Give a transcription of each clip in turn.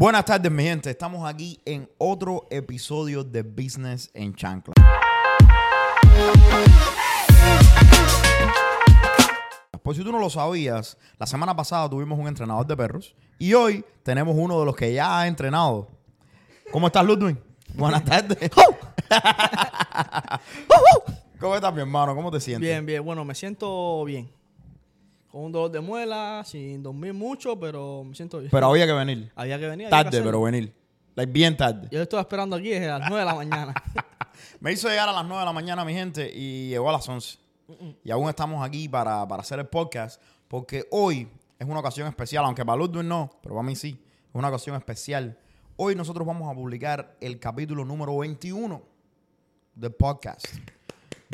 Buenas tardes, mi gente. Estamos aquí en otro episodio de Business en Chancla. Por si tú no lo sabías, la semana pasada tuvimos un entrenador de perros y hoy tenemos uno de los que ya ha entrenado. ¿Cómo estás, Ludwig? Buenas tardes. ¿Cómo estás, mi hermano? ¿Cómo te sientes? Bien, bien. Bueno, me siento bien. Con un dolor de muela, sin dormir mucho, pero me siento bien. Pero había que venir. Había que venir. que Tarde, pero venir. Like, bien tarde. Yo estoy esperando aquí desde las 9 de la mañana. Me hizo llegar a las 9 de la mañana, mi gente, y llegó a las 11. Y aún estamos aquí para, para hacer el podcast, porque hoy es una ocasión especial, aunque para Ludwig no, pero para mí sí, es una ocasión especial. Hoy nosotros vamos a publicar el capítulo número 21 del podcast.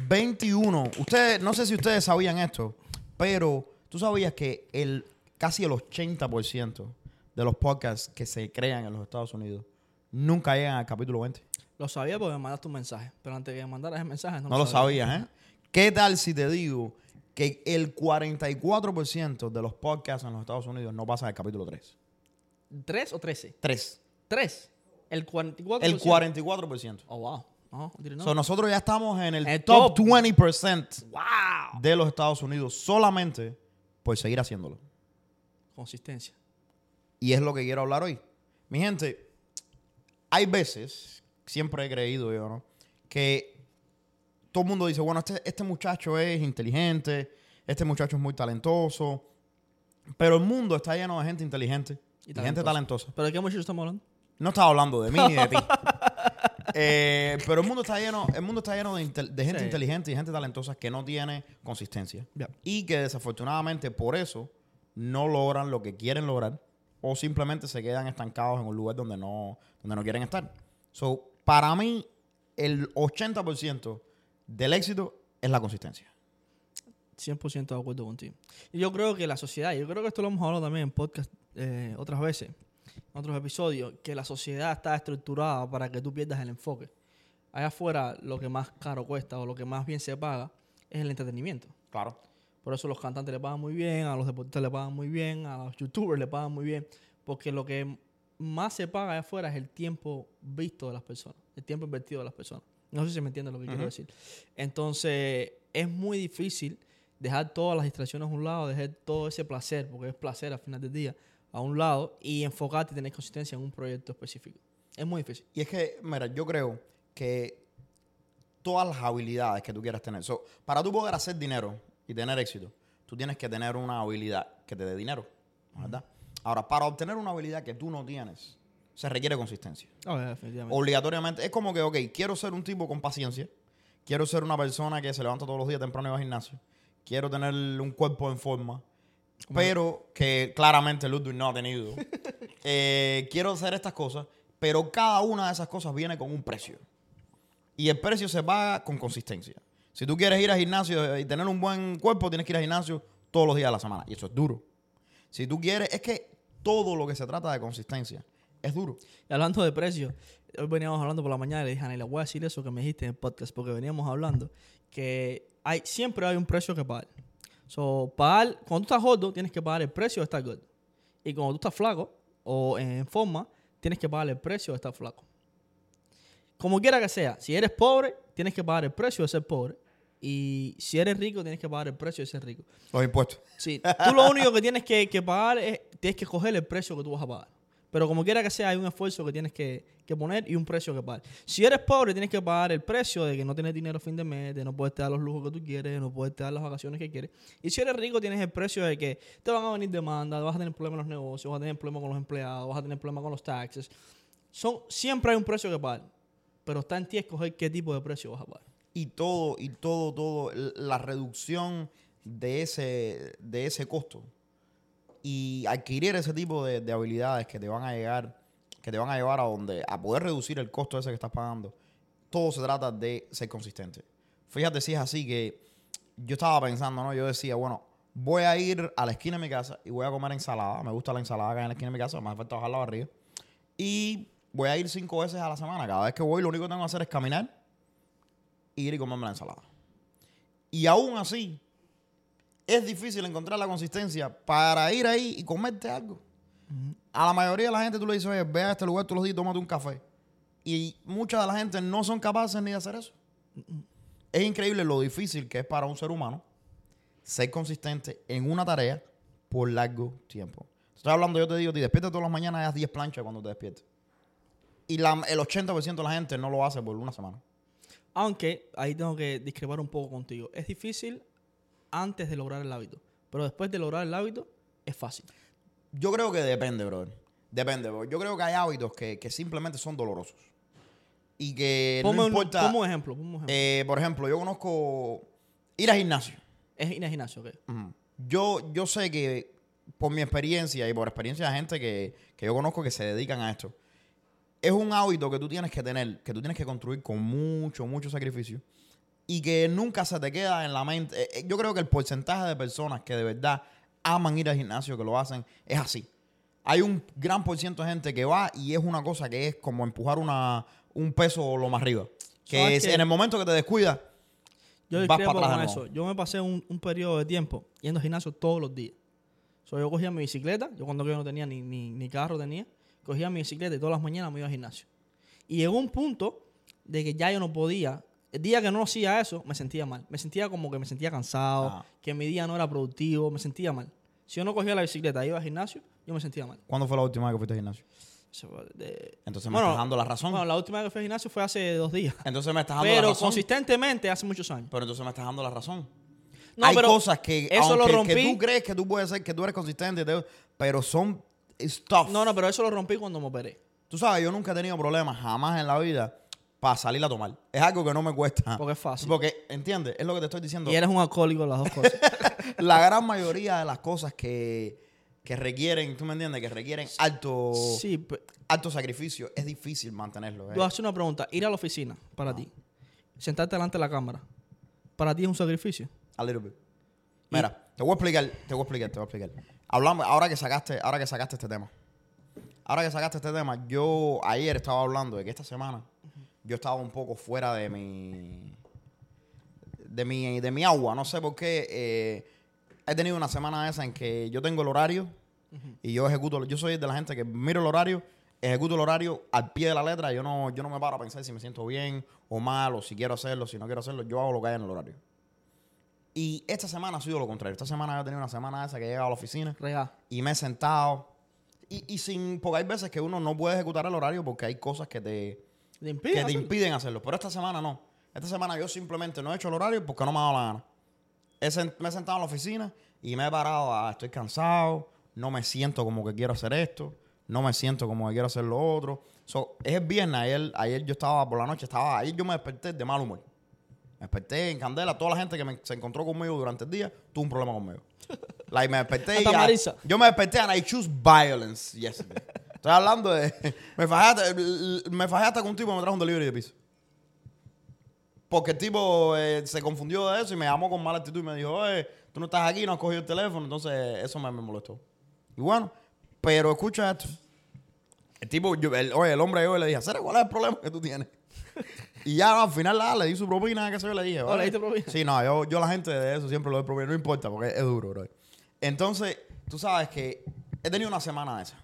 21. Ustedes, no sé si ustedes sabían esto, pero tú sabías que el casi el 80% de los podcasts que se crean en los Estados Unidos nunca llegan al capítulo 20. lo sabía porque me mandaste un mensaje. Pero antes de que me mandaras el mensaje, no, No lo sabías, ¿eh? ¿Qué tal si te digo que el 44% de los podcasts en los Estados Unidos no pasan el capítulo 3? ¿Tres o 13? 3. ¿Tres? El 44%. El 44%. Oh, wow. Know. So, nosotros ya estamos en el El top, top. 20% wow. de los Estados Unidos solamente por seguir haciéndolo. Consistencia. Y es lo que quiero hablar hoy. Mi gente, hay veces, siempre he creído yo, ¿no? Que todo el mundo dice, bueno, este, este muchacho es inteligente, este muchacho es muy talentoso, pero el mundo está lleno de gente inteligente y, gente talentosa. talentosa. ¿Pero de qué muchacho estamos hablando? No estaba hablando de mí ni de ti. Eh, pero el mundo está lleno, el mundo está lleno de, intel- de gente Sí. inteligente y gente talentosa que no tiene consistencia. Y que desafortunadamente por eso no logran lo que quieren lograr o simplemente se quedan estancados en un lugar donde no, donde no quieren estar. So, para mí, el 80% del éxito es la consistencia. 100% de acuerdo contigo. Y yo creo que la sociedad, yo creo que esto lo hemos hablado también en podcast eh, otras veces, en otros episodios, que la sociedad está estructurada para que tú pierdas el enfoque. Allá afuera, lo que más caro cuesta o lo que más bien se paga es el entretenimiento. Claro. Por eso los cantantes le pagan muy bien, a los deportistas le pagan muy bien, a los youtubers le pagan muy bien, porque lo que más se paga allá afuera es el tiempo visto de las personas, el tiempo invertido de las personas. No sé si me entienden lo que quiero Ujú. decir. Entonces, es muy difícil dejar todas las distracciones a un lado, dejar todo ese placer, porque es placer al final del día, a un lado y enfocarte y tener consistencia en un proyecto específico. Es muy difícil. Y es que, mira, yo creo que todas las habilidades que tú quieras tener. So, para tú poder hacer dinero y tener éxito, tú tienes que tener una habilidad que te dé dinero, ¿verdad? Ahora, para obtener una habilidad que tú no tienes, se requiere consistencia. Definitivamente. Obligatoriamente. Es como que, ok, quiero ser un tipo con paciencia. Quiero ser una persona que se levanta todos los días temprano y va al gimnasio. Quiero tener un cuerpo en forma. Pero que claramente Ludwig no ha tenido. Eh, quiero hacer estas cosas, pero cada una de esas cosas viene con un precio. Y el precio se paga con consistencia. Si tú quieres ir al gimnasio y tener un buen cuerpo, tienes que ir al gimnasio todos los días de la semana. Y eso es duro. Si tú quieres, es que todo lo que se trata de consistencia es duro. Y hablando de precios, hoy veníamos hablando por la mañana y le dije, Ana, le voy a decir eso que me dijiste en el podcast, porque veníamos hablando que hay, siempre hay un precio que pagar. So, pagar, cuando tú estás gordo, tienes que pagar el precio de estar gordo. Y cuando tú estás flaco o en forma, tienes que pagar el precio de estar flaco. Como quiera que sea, si eres pobre, tienes que pagar el precio de ser pobre. Y si eres rico, tienes que pagar el precio de ser rico. Los impuestos. Sí, tú lo único que tienes que, que pagar es, tienes que coger el precio que tú vas a pagar. Pero como quiera que sea, hay un esfuerzo que tienes que, que poner y un precio que pagar. Si eres pobre, tienes que pagar el precio de que no tienes dinero a fin de mes, de no poder dar los lujos que tú quieres, no poder dar las vacaciones que quieres. Y si eres rico, tienes el precio de que te van a venir demandas, vas a tener problemas en los negocios, vas a tener problemas con los empleados, vas a tener problemas con los taxes. Son, siempre hay un precio que pagar. Pero está en ti escoger qué tipo de precio vas a pagar. y todo, y todo, todo, la reducción de ese, de ese costo y adquirir ese tipo de habilidades que te van a llegar, que te van a llevar a donde, a poder reducir el costo ese que estás pagando, todo se trata de ser consistente. Fíjate si es así que yo estaba pensando, ¿no? Yo decía, bueno, voy a ir a la esquina de mi casa y voy a comer ensalada. Me gusta la ensalada que hay en la esquina de mi casa, me hace falta bajar la barriga. Y voy a ir cinco veces a la semana. Cada vez que voy, lo único que tengo que hacer es caminar, ir y comerme la ensalada. Y aún así, es difícil encontrar la consistencia para ir ahí y comerte algo. A la mayoría de la gente tú le dices, oye, ve a este lugar todos los días, tómate un café. Y mucha de la gente no son capaces ni de hacer eso. Es increíble lo difícil que es para un ser humano ser consistente en una tarea por largo tiempo. Estoy hablando, yo te digo, te despiertas todas las mañanas y haz 10 planchas cuando te despiertes. Y la- el 80% de la gente no lo hace por una semana. Aunque ahí tengo que discrepar un poco contigo. Es difícil antes de lograr el hábito. Pero después de lograr el hábito, es fácil. Yo creo que depende, brother. Depende, bro. Yo creo que hay hábitos que, que simplemente son dolorosos. Y que Ponme no un, importa. ponme un ejemplo. ponme un ejemplo. eh, por ejemplo, yo conozco ir al gimnasio. es ir al gimnasio, ¿ok? Ujú. Yo, yo sé que por mi experiencia y por experiencia de gente que, que yo conozco que se dedican a esto, es un hábito que tú tienes que tener, que tú tienes que construir con mucho, mucho sacrificio y que nunca se te queda en la mente. Eh, eh, Yo creo que el porcentaje de personas que de verdad aman ir al gimnasio, que lo hacen, es así. Hay un gran por ciento de gente que va y es una cosa que es como empujar una, un peso lo más arriba. Que ¿Sabes es en el momento que te descuidas, Yo Vas para atrás con eso. Yo me pasé un, un periodo de tiempo yendo al gimnasio todos los días. So, yo cogía mi bicicleta, yo cuando yo no tenía ni, ni, ni carro tenía, cogía mi bicicleta y todas las mañanas me iba al gimnasio. Y llegó un punto de que ya yo no podía. El día que no hacía eso, me sentía mal. Me sentía como que me sentía cansado, Ah. que mi día no era productivo, me sentía mal. Si yo no cogía la bicicleta e iba al gimnasio, yo me sentía mal. ¿cuándo fue la última vez que fuiste al gimnasio? De- Entonces me Bueno, estás dando la razón. Bueno, la última vez que fui al gimnasio fue hace dos días. entonces me estás dando la Pero razón. consistentemente hace muchos años. Pero entonces me estás dando la razón. No, Hay pero cosas que, eso lo aunque que rompí. tú crees que tú puedes ser, que tú eres consistente, te- pero son stuff. No, no, pero eso lo rompí cuando me operé. Tú sabes, yo nunca he tenido problemas jamás en la vida para salir a tomar. Es algo que no me cuesta. Porque es fácil. Porque, ¿entiendes? Es lo que te estoy diciendo. Y eres un alcohólico las dos cosas. La gran mayoría de las cosas que, que requieren, ¿tú me entiendes? Que requieren alto, sí, alto sacrificio, es difícil mantenerlo. ¿eh? yo hacer una pregunta. Ir a la oficina, para ti. Sentarte delante de la cámara. Para ti es un sacrificio. A little bit. Mira, te voy a explicar, te voy a explicar, te voy a explicar. Hablamos, ahora que sacaste, ahora que sacaste este tema. Ahora que sacaste este tema, yo ayer estaba hablando de que esta semana yo estaba un poco fuera de mi de mi, de mi agua. No sé por qué. eh, he tenido una semana esa en que yo tengo el horario y yo ejecuto. Yo soy de la gente que miro el horario, ejecuto el horario al pie de la letra. Yo no, yo no me paro a pensar si me siento bien o mal, o si quiero hacerlo, si no quiero hacerlo. Yo hago lo que hay en el horario. Y esta semana ha sido lo contrario. Esta semana yo he tenido una semana esa que he llegado a la oficina y me he sentado. Y, y sin, porque hay veces que uno no puede ejecutar el horario porque hay cosas que te, ¿Te que te hacerlo? impiden hacerlo. Pero esta semana no. Esta semana yo simplemente no he hecho el horario porque no me ha dado la gana. He me he sentado en la oficina y me he parado, a, estoy cansado, no me siento como que quiero hacer esto, no me siento como que quiero hacer lo otro. So, es el viernes, ayer, ayer yo estaba por la noche, estaba, ayer yo me desperté de mal humor. Me desperté en candela, toda la gente que me- se encontró conmigo durante el día tuvo un problema conmigo. Like, me desperté y Marisa. yo me desperté and I choose violence yesterday. Estoy hablando de... Me fajé me fajé hasta con un tipo que me trajo un delivery de pizza. Porque el tipo eh, se confundió de eso y me llamó con mala actitud y me dijo, oye, tú no estás aquí, no has cogido el teléfono. Entonces, eso me, me molestó. Y bueno, pero escucha esto. El tipo, yo- el, oye, el hombre yo le dije, Cere, ¿cuál es el problema que tú tienes? y ya al final nada, le di su propina, que sé yo, le dije. Oh, "Oye". ¿le diste propina? Sí, no, yo, yo la gente de eso siempre lo doy propina, no importa, porque es duro, bro. Entonces, tú sabes que he tenido una semana de esa.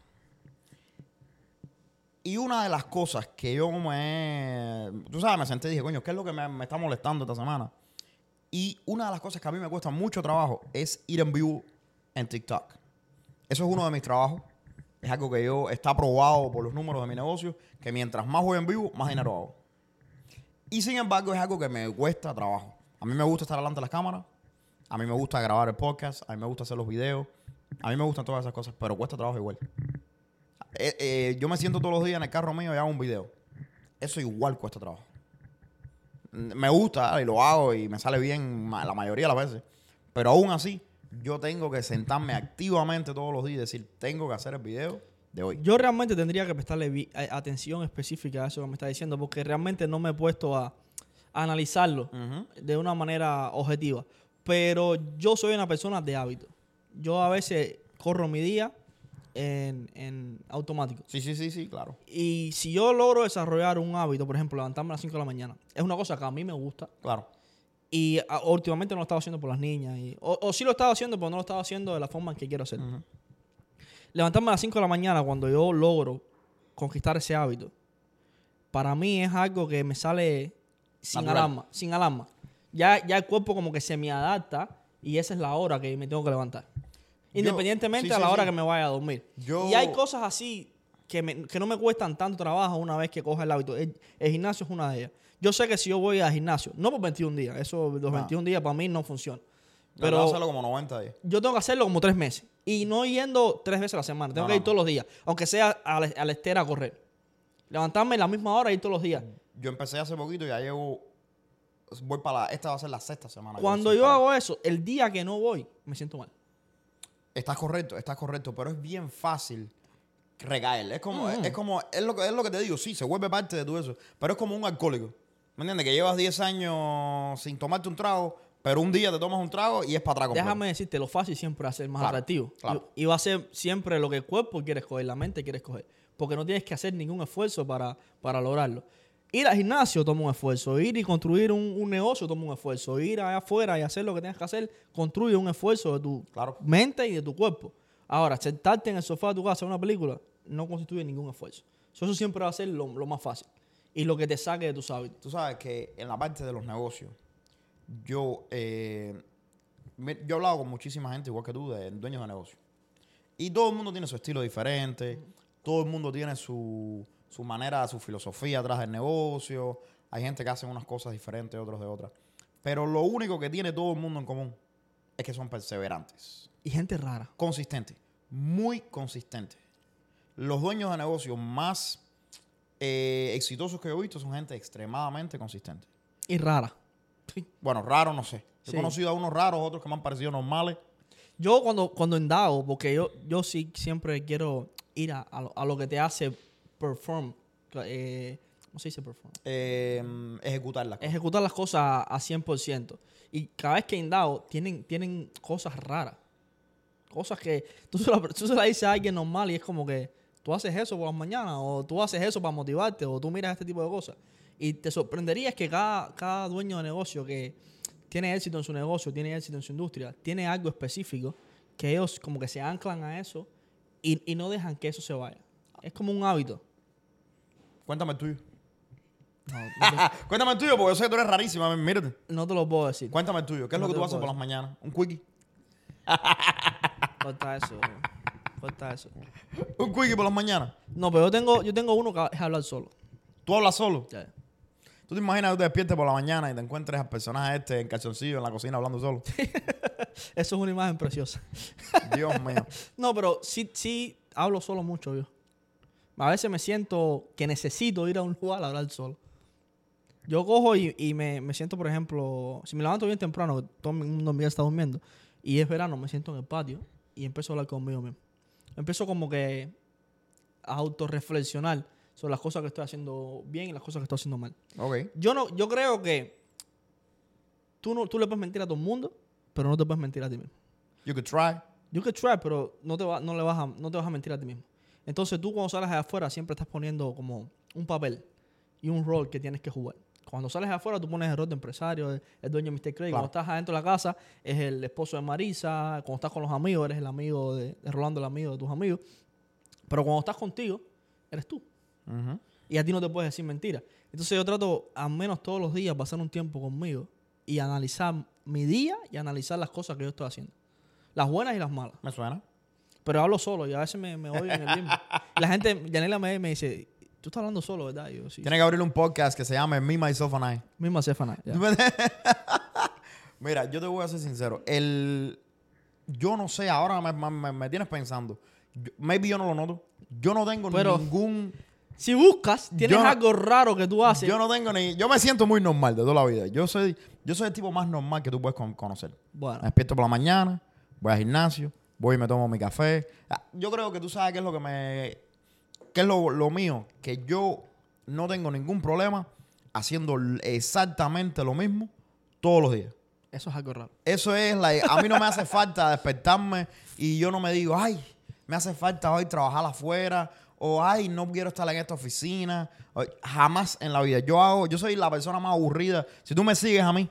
Y una de las cosas que yo me... Tú sabes, me senté y dije, coño, ¿qué es lo que me, está molestando esta semana? Y una de las cosas que a mí me cuesta mucho trabajo es ir en vivo en TikTok. Eso es uno de mis trabajos. Es algo que yo está probado por los números de mi negocio, que mientras más voy en vivo, más dinero hago. Y sin embargo, es algo que me cuesta trabajo. A mí me gusta estar delante de las cámaras, a mí me gusta grabar el podcast, a mí me gusta hacer los videos, a mí me gustan todas esas cosas, pero cuesta trabajo igual. Eh, eh, yo me siento todos los días en el carro mío y hago un video. Eso igual cuesta trabajo. Me gusta y lo hago y me sale bien la mayoría de las veces. Pero aún así, yo tengo que sentarme activamente todos los días y decir, tengo que hacer el video de hoy. Yo realmente tendría que prestarle a- atención específica a eso que me está diciendo, porque realmente no me he puesto a, a analizarlo de una manera objetiva. Pero yo soy una persona de hábito. Yo a veces corro mi día en, en automático. Sí, sí, sí, sí, claro. Y si yo logro desarrollar un hábito, por ejemplo, levantarme a las 5 de la mañana, es una cosa que a mí me gusta. Claro. Y ah, últimamente no lo estaba haciendo por las niñas. y- o, o sí lo estaba haciendo, pero no lo estaba haciendo de la forma en que quiero hacerlo. Levantarme a las 5 de la mañana cuando yo logro conquistar ese hábito, para mí es algo que me sale sin Natural. alarma, sin alarma. Ya, ya el cuerpo como que se me adapta y esa es la hora que me tengo que levantar. Independientemente sí, a la sí, hora sí. que me vaya a dormir. Yo- Y hay cosas así que, me- que no me cuestan tanto trabajo una vez que coja el hábito. El, el gimnasio es una de ellas. Yo sé que si yo voy al gimnasio, no por 21 días, eso los Ah. 21 días para mí no funciona. Pero Pero hacerlo como 90 días. yo tengo que hacerlo como tres meses. Y no yendo tres veces a la semana. Tengo No, que ir no. todos los días. Aunque sea a la, a la estera a correr. Levantarme a la misma hora y ir todos los días. Yo empecé hace poquito y ya llevo. Voy para la. Esta va a ser la sexta semana. que Cuando yo hago eso, el día que no voy, me siento mal. Estás correcto, estás correcto, pero es bien fácil recaer. Es como, Mm. es, como, es lo, que, es lo que te digo, sí, se vuelve parte de todo eso. Pero es como un alcohólico. ¿Me entiendes? Que llevas 10 años sin tomarte un trago, pero un día te tomas un trago y es para atrás. Déjame decirte, lo fácil siempre va a ser más Claro, atractivo. claro. Y, y va a ser siempre lo que el cuerpo quiere escoger, la mente quiere escoger. Porque no tienes que hacer ningún esfuerzo para, para lograrlo. Ir al gimnasio toma un esfuerzo. Ir y construir un, un negocio toma un esfuerzo. Ir allá afuera y hacer lo que tengas que hacer construye un esfuerzo de tu Claro. mente y de tu cuerpo. Ahora, sentarte en el sofá de tu casa a una película no constituye ningún esfuerzo. So, Eso siempre va a ser lo, lo más fácil. Y lo que te saque de tus hábitos. Tú sabes que en la parte de los negocios, yo, eh, me- yo he hablado con muchísima gente, igual que tú, de dueños de negocios. Y todo el mundo tiene su estilo diferente, todo el mundo tiene su, su manera, su filosofía atrás del negocio. Hay gente que hace unas cosas diferentes, otros de otras. Pero lo único que tiene todo el mundo en común es que son perseverantes, Y gente rara. consistentes, muy consistentes. Los dueños de negocios más eh, exitosos que yo he visto son gente extremadamente consistente. Y rara. Bueno, raro no sé. He Sí. conocido a unos raros, otros que me han parecido normales. Yo cuando, cuando indago, porque yo, yo sí siempre quiero ir a, a lo, a lo que te hace perform. eh, ¿Cómo se dice perform? eh, ejecutar las cosas. Ejecutar las cosas a, a 100%. Y cada vez que indago, tienen, tienen cosas raras. Cosas que tú se, las tú se las dices a alguien normal y es como que tú haces eso por las mañanas o tú haces eso para motivarte o tú miras este tipo de cosas. Y te sorprenderías que cada, cada dueño de negocio que tiene éxito en su negocio, tiene éxito en su industria, tiene algo específico que ellos como que se anclan a eso y, y no dejan que eso se vaya. Es como un hábito. Cuéntame el tuyo. No, no te, Cuéntame el tuyo, porque yo sé que tú eres rarísima. Mírate. no te lo puedo decir. Cuéntame el tuyo. ¿Qué es No lo que tú haces por las mañanas? ¿Un quickie? Corta eso. Corta eso. ¿Un quickie por las mañanas? No, pero yo tengo, yo tengo uno que es hablar solo. ¿Tú hablas solo? Ya. ¿Tú te imaginas que tú te despiertes por la mañana y te encuentres al personaje este en calzoncillo en la cocina hablando solo? Eso es una imagen preciosa. Dios mío. No, pero sí, sí hablo solo mucho yo. A veces me siento que necesito ir a un lugar a hablar solo. Yo cojo y, y me, me siento, por ejemplo, si me levanto bien temprano, todo el mundo ya está durmiendo, y es verano, me siento en el patio y empiezo a hablar conmigo mismo. Empiezo como que a autorreflexionar sobre las cosas que estoy haciendo bien y las cosas que estoy haciendo mal. Ok. Yo no, yo creo que tú no, tú le puedes mentir a todo el mundo, pero no te puedes mentir a ti mismo. You could try. You can try, pero no te, va, no, le vas a, no te vas a mentir a ti mismo. Entonces tú cuando sales de afuera siempre estás poniendo como un papel y un rol que tienes que jugar. Cuando sales de afuera tú pones el rol de empresario, el, el dueño de Mr. Craig. Claro. Cuando estás adentro de la casa es el esposo de Marisa. Cuando estás con los amigos eres el amigo de, de Rolando, el amigo de tus amigos. Pero cuando estás contigo, eres tú. Y a ti no te puedes decir mentiras. Entonces yo trato al menos todos los días pasar un tiempo conmigo y analizar mi día y analizar las cosas que yo estoy haciendo. Las buenas y las malas. ¿Me suena? Pero hablo solo y a veces me, me oigo en el mismo. Y la gente, Yanela me, me dice, tú estás hablando solo, ¿verdad? Y yo, sí. Tiene que abrir un podcast que se llame Me, Myself and I. Misma Cefana. ya. Mira, yo te voy a ser sincero. El, yo no sé, ahora me, me- me tienes pensando. Yo- maybe yo no lo noto. Yo no tengo Pero- ningún... Si buscas, tienes Yo algo raro que tú haces. Yo no tengo ni... Yo me siento muy normal de toda la vida. Yo soy, yo soy el tipo más normal que tú puedes con- conocer. Bueno, Me despierto por la mañana, voy al gimnasio, voy y me tomo mi café. Ah, Yo creo que tú sabes qué es lo que me... qué es lo, lo mío. Que yo no tengo ningún problema haciendo exactamente lo mismo todos los días. eso es algo raro. Eso es, like, a mí no me hace falta despertarme y yo no me digo, ay, me hace falta hoy trabajar afuera o ay, no quiero estar en esta oficina. O- jamás en la vida. Yo hago, yo soy la persona más aburrida. Si tú me sigues a mí,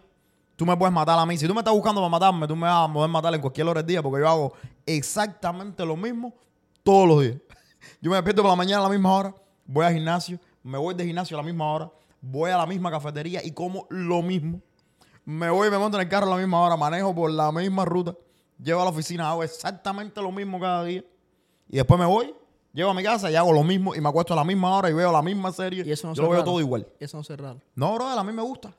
tú me puedes matar a mí. Si tú me estás buscando para matarme, tú me vas a poder matar en cualquier hora del día porque yo hago exactamente lo mismo todos los días. Yo me despierto por la mañana a la misma hora, voy al gimnasio, me voy de gimnasio a la misma hora, voy a la misma cafetería y como lo mismo. Me voy y me monto en el carro a la misma hora, manejo por la misma ruta, llevo a la oficina, hago exactamente lo mismo cada día. Y después me voy, llego a mi casa y hago lo mismo y me acuesto a la misma hora y veo la misma serie. Y eso no Yo lo veo todo igual. Eso no es raro. No, brother, a mí me gusta.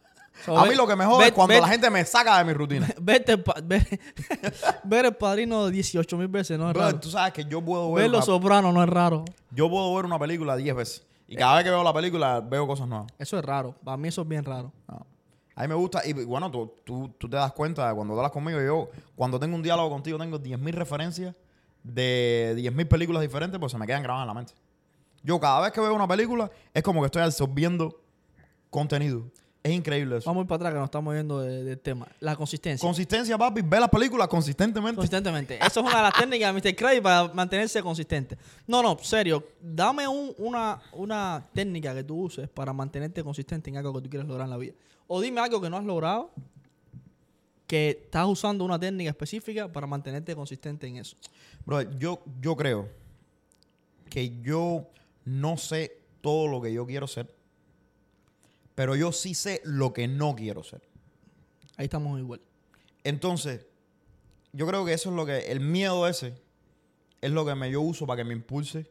So, a mí lo que me jode es cuando la gente me saca de mi rutina. Verte ver, ver el padrino 18 mil veces no es Brother, raro. tú sabes que yo puedo ver, Ver Los Sopranos no es raro. yo puedo ver una película 10 veces. Y cada vez que veo la película veo cosas nuevas. Eso es raro. Para mí eso es bien raro. No. A mí me gusta, y bueno, tú, tú, tú te das cuenta de cuando hablas conmigo, yo cuando tengo un diálogo contigo tengo 10.000 referencias de 10.000 películas diferentes, pues se me quedan grabadas en la mente. Yo cada vez que veo una película es como que estoy absorbiendo contenido. Es increíble eso. Vamos para atrás que nos estamos yendo de- del tema. La consistencia. Consistencia, papi, ve las películas consistentemente. Consistentemente. Eso es una de las técnicas de Mr. Krabs para mantenerse consistente. No, no, serio. Dame un- una, una técnica que tú uses para mantenerte consistente en algo que tú quieres lograr en la vida. O dime algo que no has logrado que estás usando una técnica específica para mantenerte consistente en eso. Bro, yo, yo creo que yo no sé todo lo que yo quiero ser, pero yo sí sé lo que no quiero ser. Ahí estamos igual. Entonces, yo creo que eso es lo que, el miedo ese, es lo que me, yo uso para que me impulse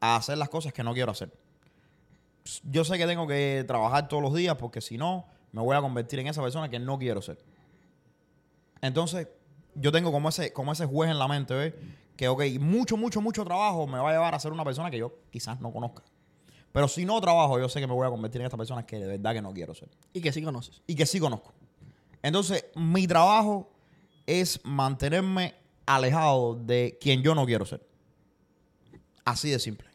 a hacer las cosas que no quiero hacer. Yo sé que tengo que trabajar todos los días porque si no, me voy a convertir en esa persona que no quiero ser. Entonces, yo tengo como ese, como ese juez en la mente, ¿ves? Que, ok, mucho, mucho, mucho trabajo me va a llevar a ser una persona que yo quizás no conozca. Pero si no trabajo, yo sé que me voy a convertir en esta persona que de verdad que no quiero ser Y que sí conoces. y que sí conozco. Entonces, mi trabajo es mantenerme alejado de quien yo no quiero ser. Así de simple.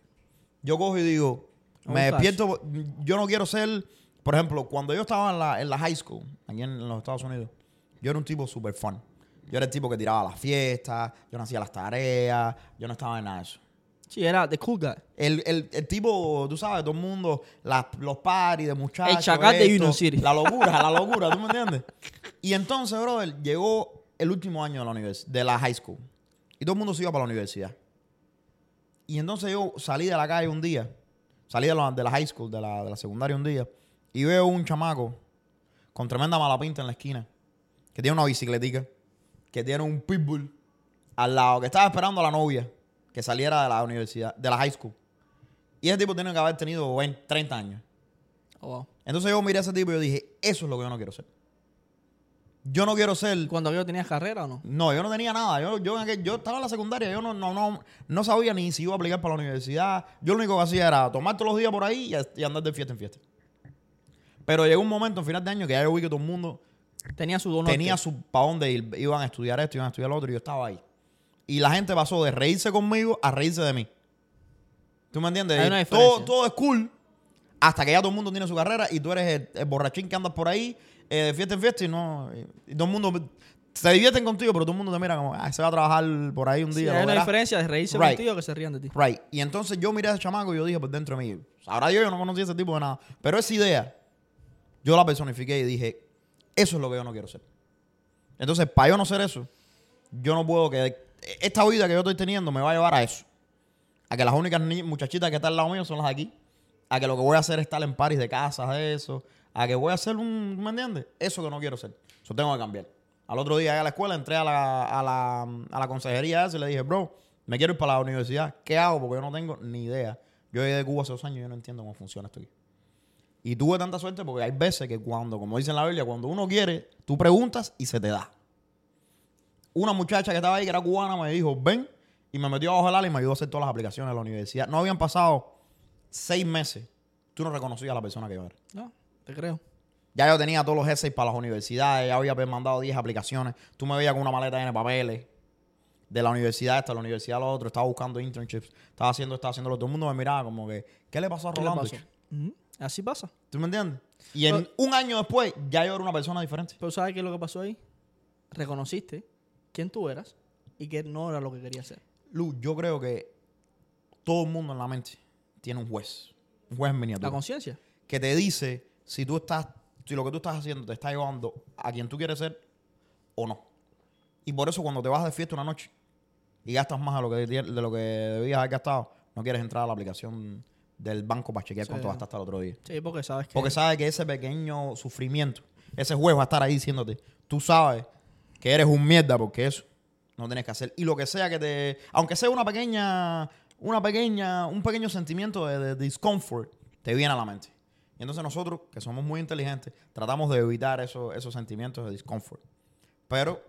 Yo cojo y digo, me despierto, yo no quiero ser, por ejemplo, cuando yo estaba en la, en la high school, aquí en los Estados Unidos, yo era un tipo super fun. Yo era el tipo que tiraba las fiestas, yo no hacía las tareas, yo no estaba en nada de eso. Sí, era the cool guy. El, el, el tipo, tú sabes, todo el mundo, las- los parties de muchachos. El chacal de Union City. La locura, la locura, ¿tú me entiendes? Y entonces, brother, llegó el último año de la, de la high school. Y todo el mundo se iba para la universidad. Y entonces yo salí de la calle un día, salí de la, de la high school, de la, de la secundaria un día, y veo un chamaco con tremenda mala pinta en la esquina, que tiene una bicicletica, que tiene un pitbull al lado, que estaba esperando a la novia que saliera de la universidad, de la high school. Y ese tipo tiene que haber tenido 20, 30 años. Oh, wow. Entonces yo miré a ese tipo y yo dije, eso es lo que yo no quiero ser. Yo no quiero ser... ¿Y cuando vio tenías carrera o no? No, yo no tenía nada. Yo, yo, en aquel- yo estaba en la secundaria, yo no, no, no, no sabía ni si iba a aplicar para la universidad. Yo lo único que hacía era tomar todos los días por ahí y, andar de fiesta en fiesta. Pero llegó un momento en final de año que ya yo vi que todo el mundo Tenía su dono. tenía su para dónde ir. Iban a estudiar esto, iban a estudiar lo otro y yo estaba ahí. Y la gente pasó de reírse conmigo a reírse de mí. ¿Tú me entiendes? Hay una todo, todo es cool hasta que ya todo el mundo tiene su carrera y tú eres el, el borrachín que andas por ahí eh, de fiesta en fiesta y no... Y, todo el mundo... Se divierten contigo, pero todo el mundo te mira como, ah, se va a trabajar por ahí un Sí, día. hay lo una verás". diferencia de reírse Right. contigo que se rían de ti. Right. Y entonces yo miré a ese chamaco y yo dije por dentro de mí, ahora yo, yo no conocía a ese tipo de nada. Pero esa idea, yo la personifiqué y dije, eso es lo que yo no quiero ser. Entonces, para yo no ser eso, yo no puedo que esta vida que yo estoy teniendo me va a llevar a eso. A que las únicas ni- muchachitas que están al lado mío son las aquí. A que lo que voy a hacer es estar en paris de casas, de eso. A que voy a hacer un, ¿me entiendes? Eso que no quiero ser. Eso tengo que cambiar. Al otro día a la escuela, entré a la, a la, a la consejería y le dije, bro, me quiero ir para la universidad. ¿Qué hago? Porque yo no tengo ni idea. Yo llegué de Cuba hace dos años y yo no entiendo cómo funciona esto aquí. Y tuve tanta suerte porque hay veces que cuando, como dice en la Biblia, cuando uno quiere, tú preguntas y se te da. Una muchacha que estaba ahí, que era cubana, me dijo, ven, y me metió abajo el ala y me ayudó a hacer todas las aplicaciones de la universidad. No habían pasado seis meses. Tú no reconocías a la persona que yo era. No, te creo. Ya yo tenía todos los essays para las universidades, ya había mandado 10 aplicaciones. Tú me veías con una maleta llena de papeles. De la universidad esta, de la universidad a la otra, estaba buscando internships, estaba haciendo, estaba haciéndolo. Todo el mundo me miraba como que, ¿qué le pasó a ¿Qué le Rolando? pasó? Así pasa. ¿Tú me entiendes? Y en un año después, ya yo era una persona diferente. Pero ¿sabes qué es lo que pasó ahí? Reconociste quién tú eras y que no era lo que querías ser. Lu, yo creo que todo el mundo en la mente tiene un juez. Un juez en La miniatura. conciencia. que te dice si tú estás, si lo que tú estás haciendo te está llevando a quien tú quieres ser o no. Y por eso cuando te vas de fiesta una noche, y gastas más de lo que, de lo que debías haber gastado, no quieres entrar a la aplicación del banco para chequear Sí. cuánto gastaste el otro día. Sí, porque sabes que... Porque sabes que ese pequeño sufrimiento, ese juez va a estar ahí diciéndote, tú sabes que eres un mierda porque eso no tienes que hacer. Y lo que sea que te, aunque sea una pequeña, una pequeña, un pequeño sentimiento de, discomfort, te viene a la mente. Y entonces nosotros, que somos muy inteligentes, tratamos de evitar esos, esos sentimientos de discomfort. Pero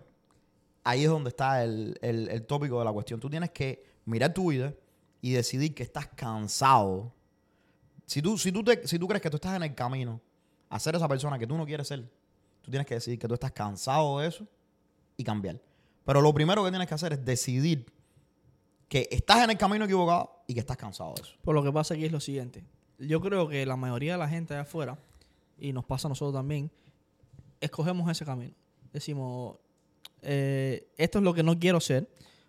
ahí es donde está el, el- el tópico de la cuestión. Tú tienes que mirar tu vida y decidir que estás cansado. Si tú, si, tú te- si tú crees que tú estás en el camino a ser esa persona que tú no quieres ser, tú tienes que decidir que tú estás cansado de eso y cambiar. Pero lo primero que tienes que hacer es decidir que estás en el camino equivocado y que estás cansado de eso. Por lo que pasa aquí es lo siguiente. Yo creo que la mayoría de la gente de afuera, y nos pasa a nosotros también, escogemos ese camino. Decimos, eh, esto es lo que no quiero ser,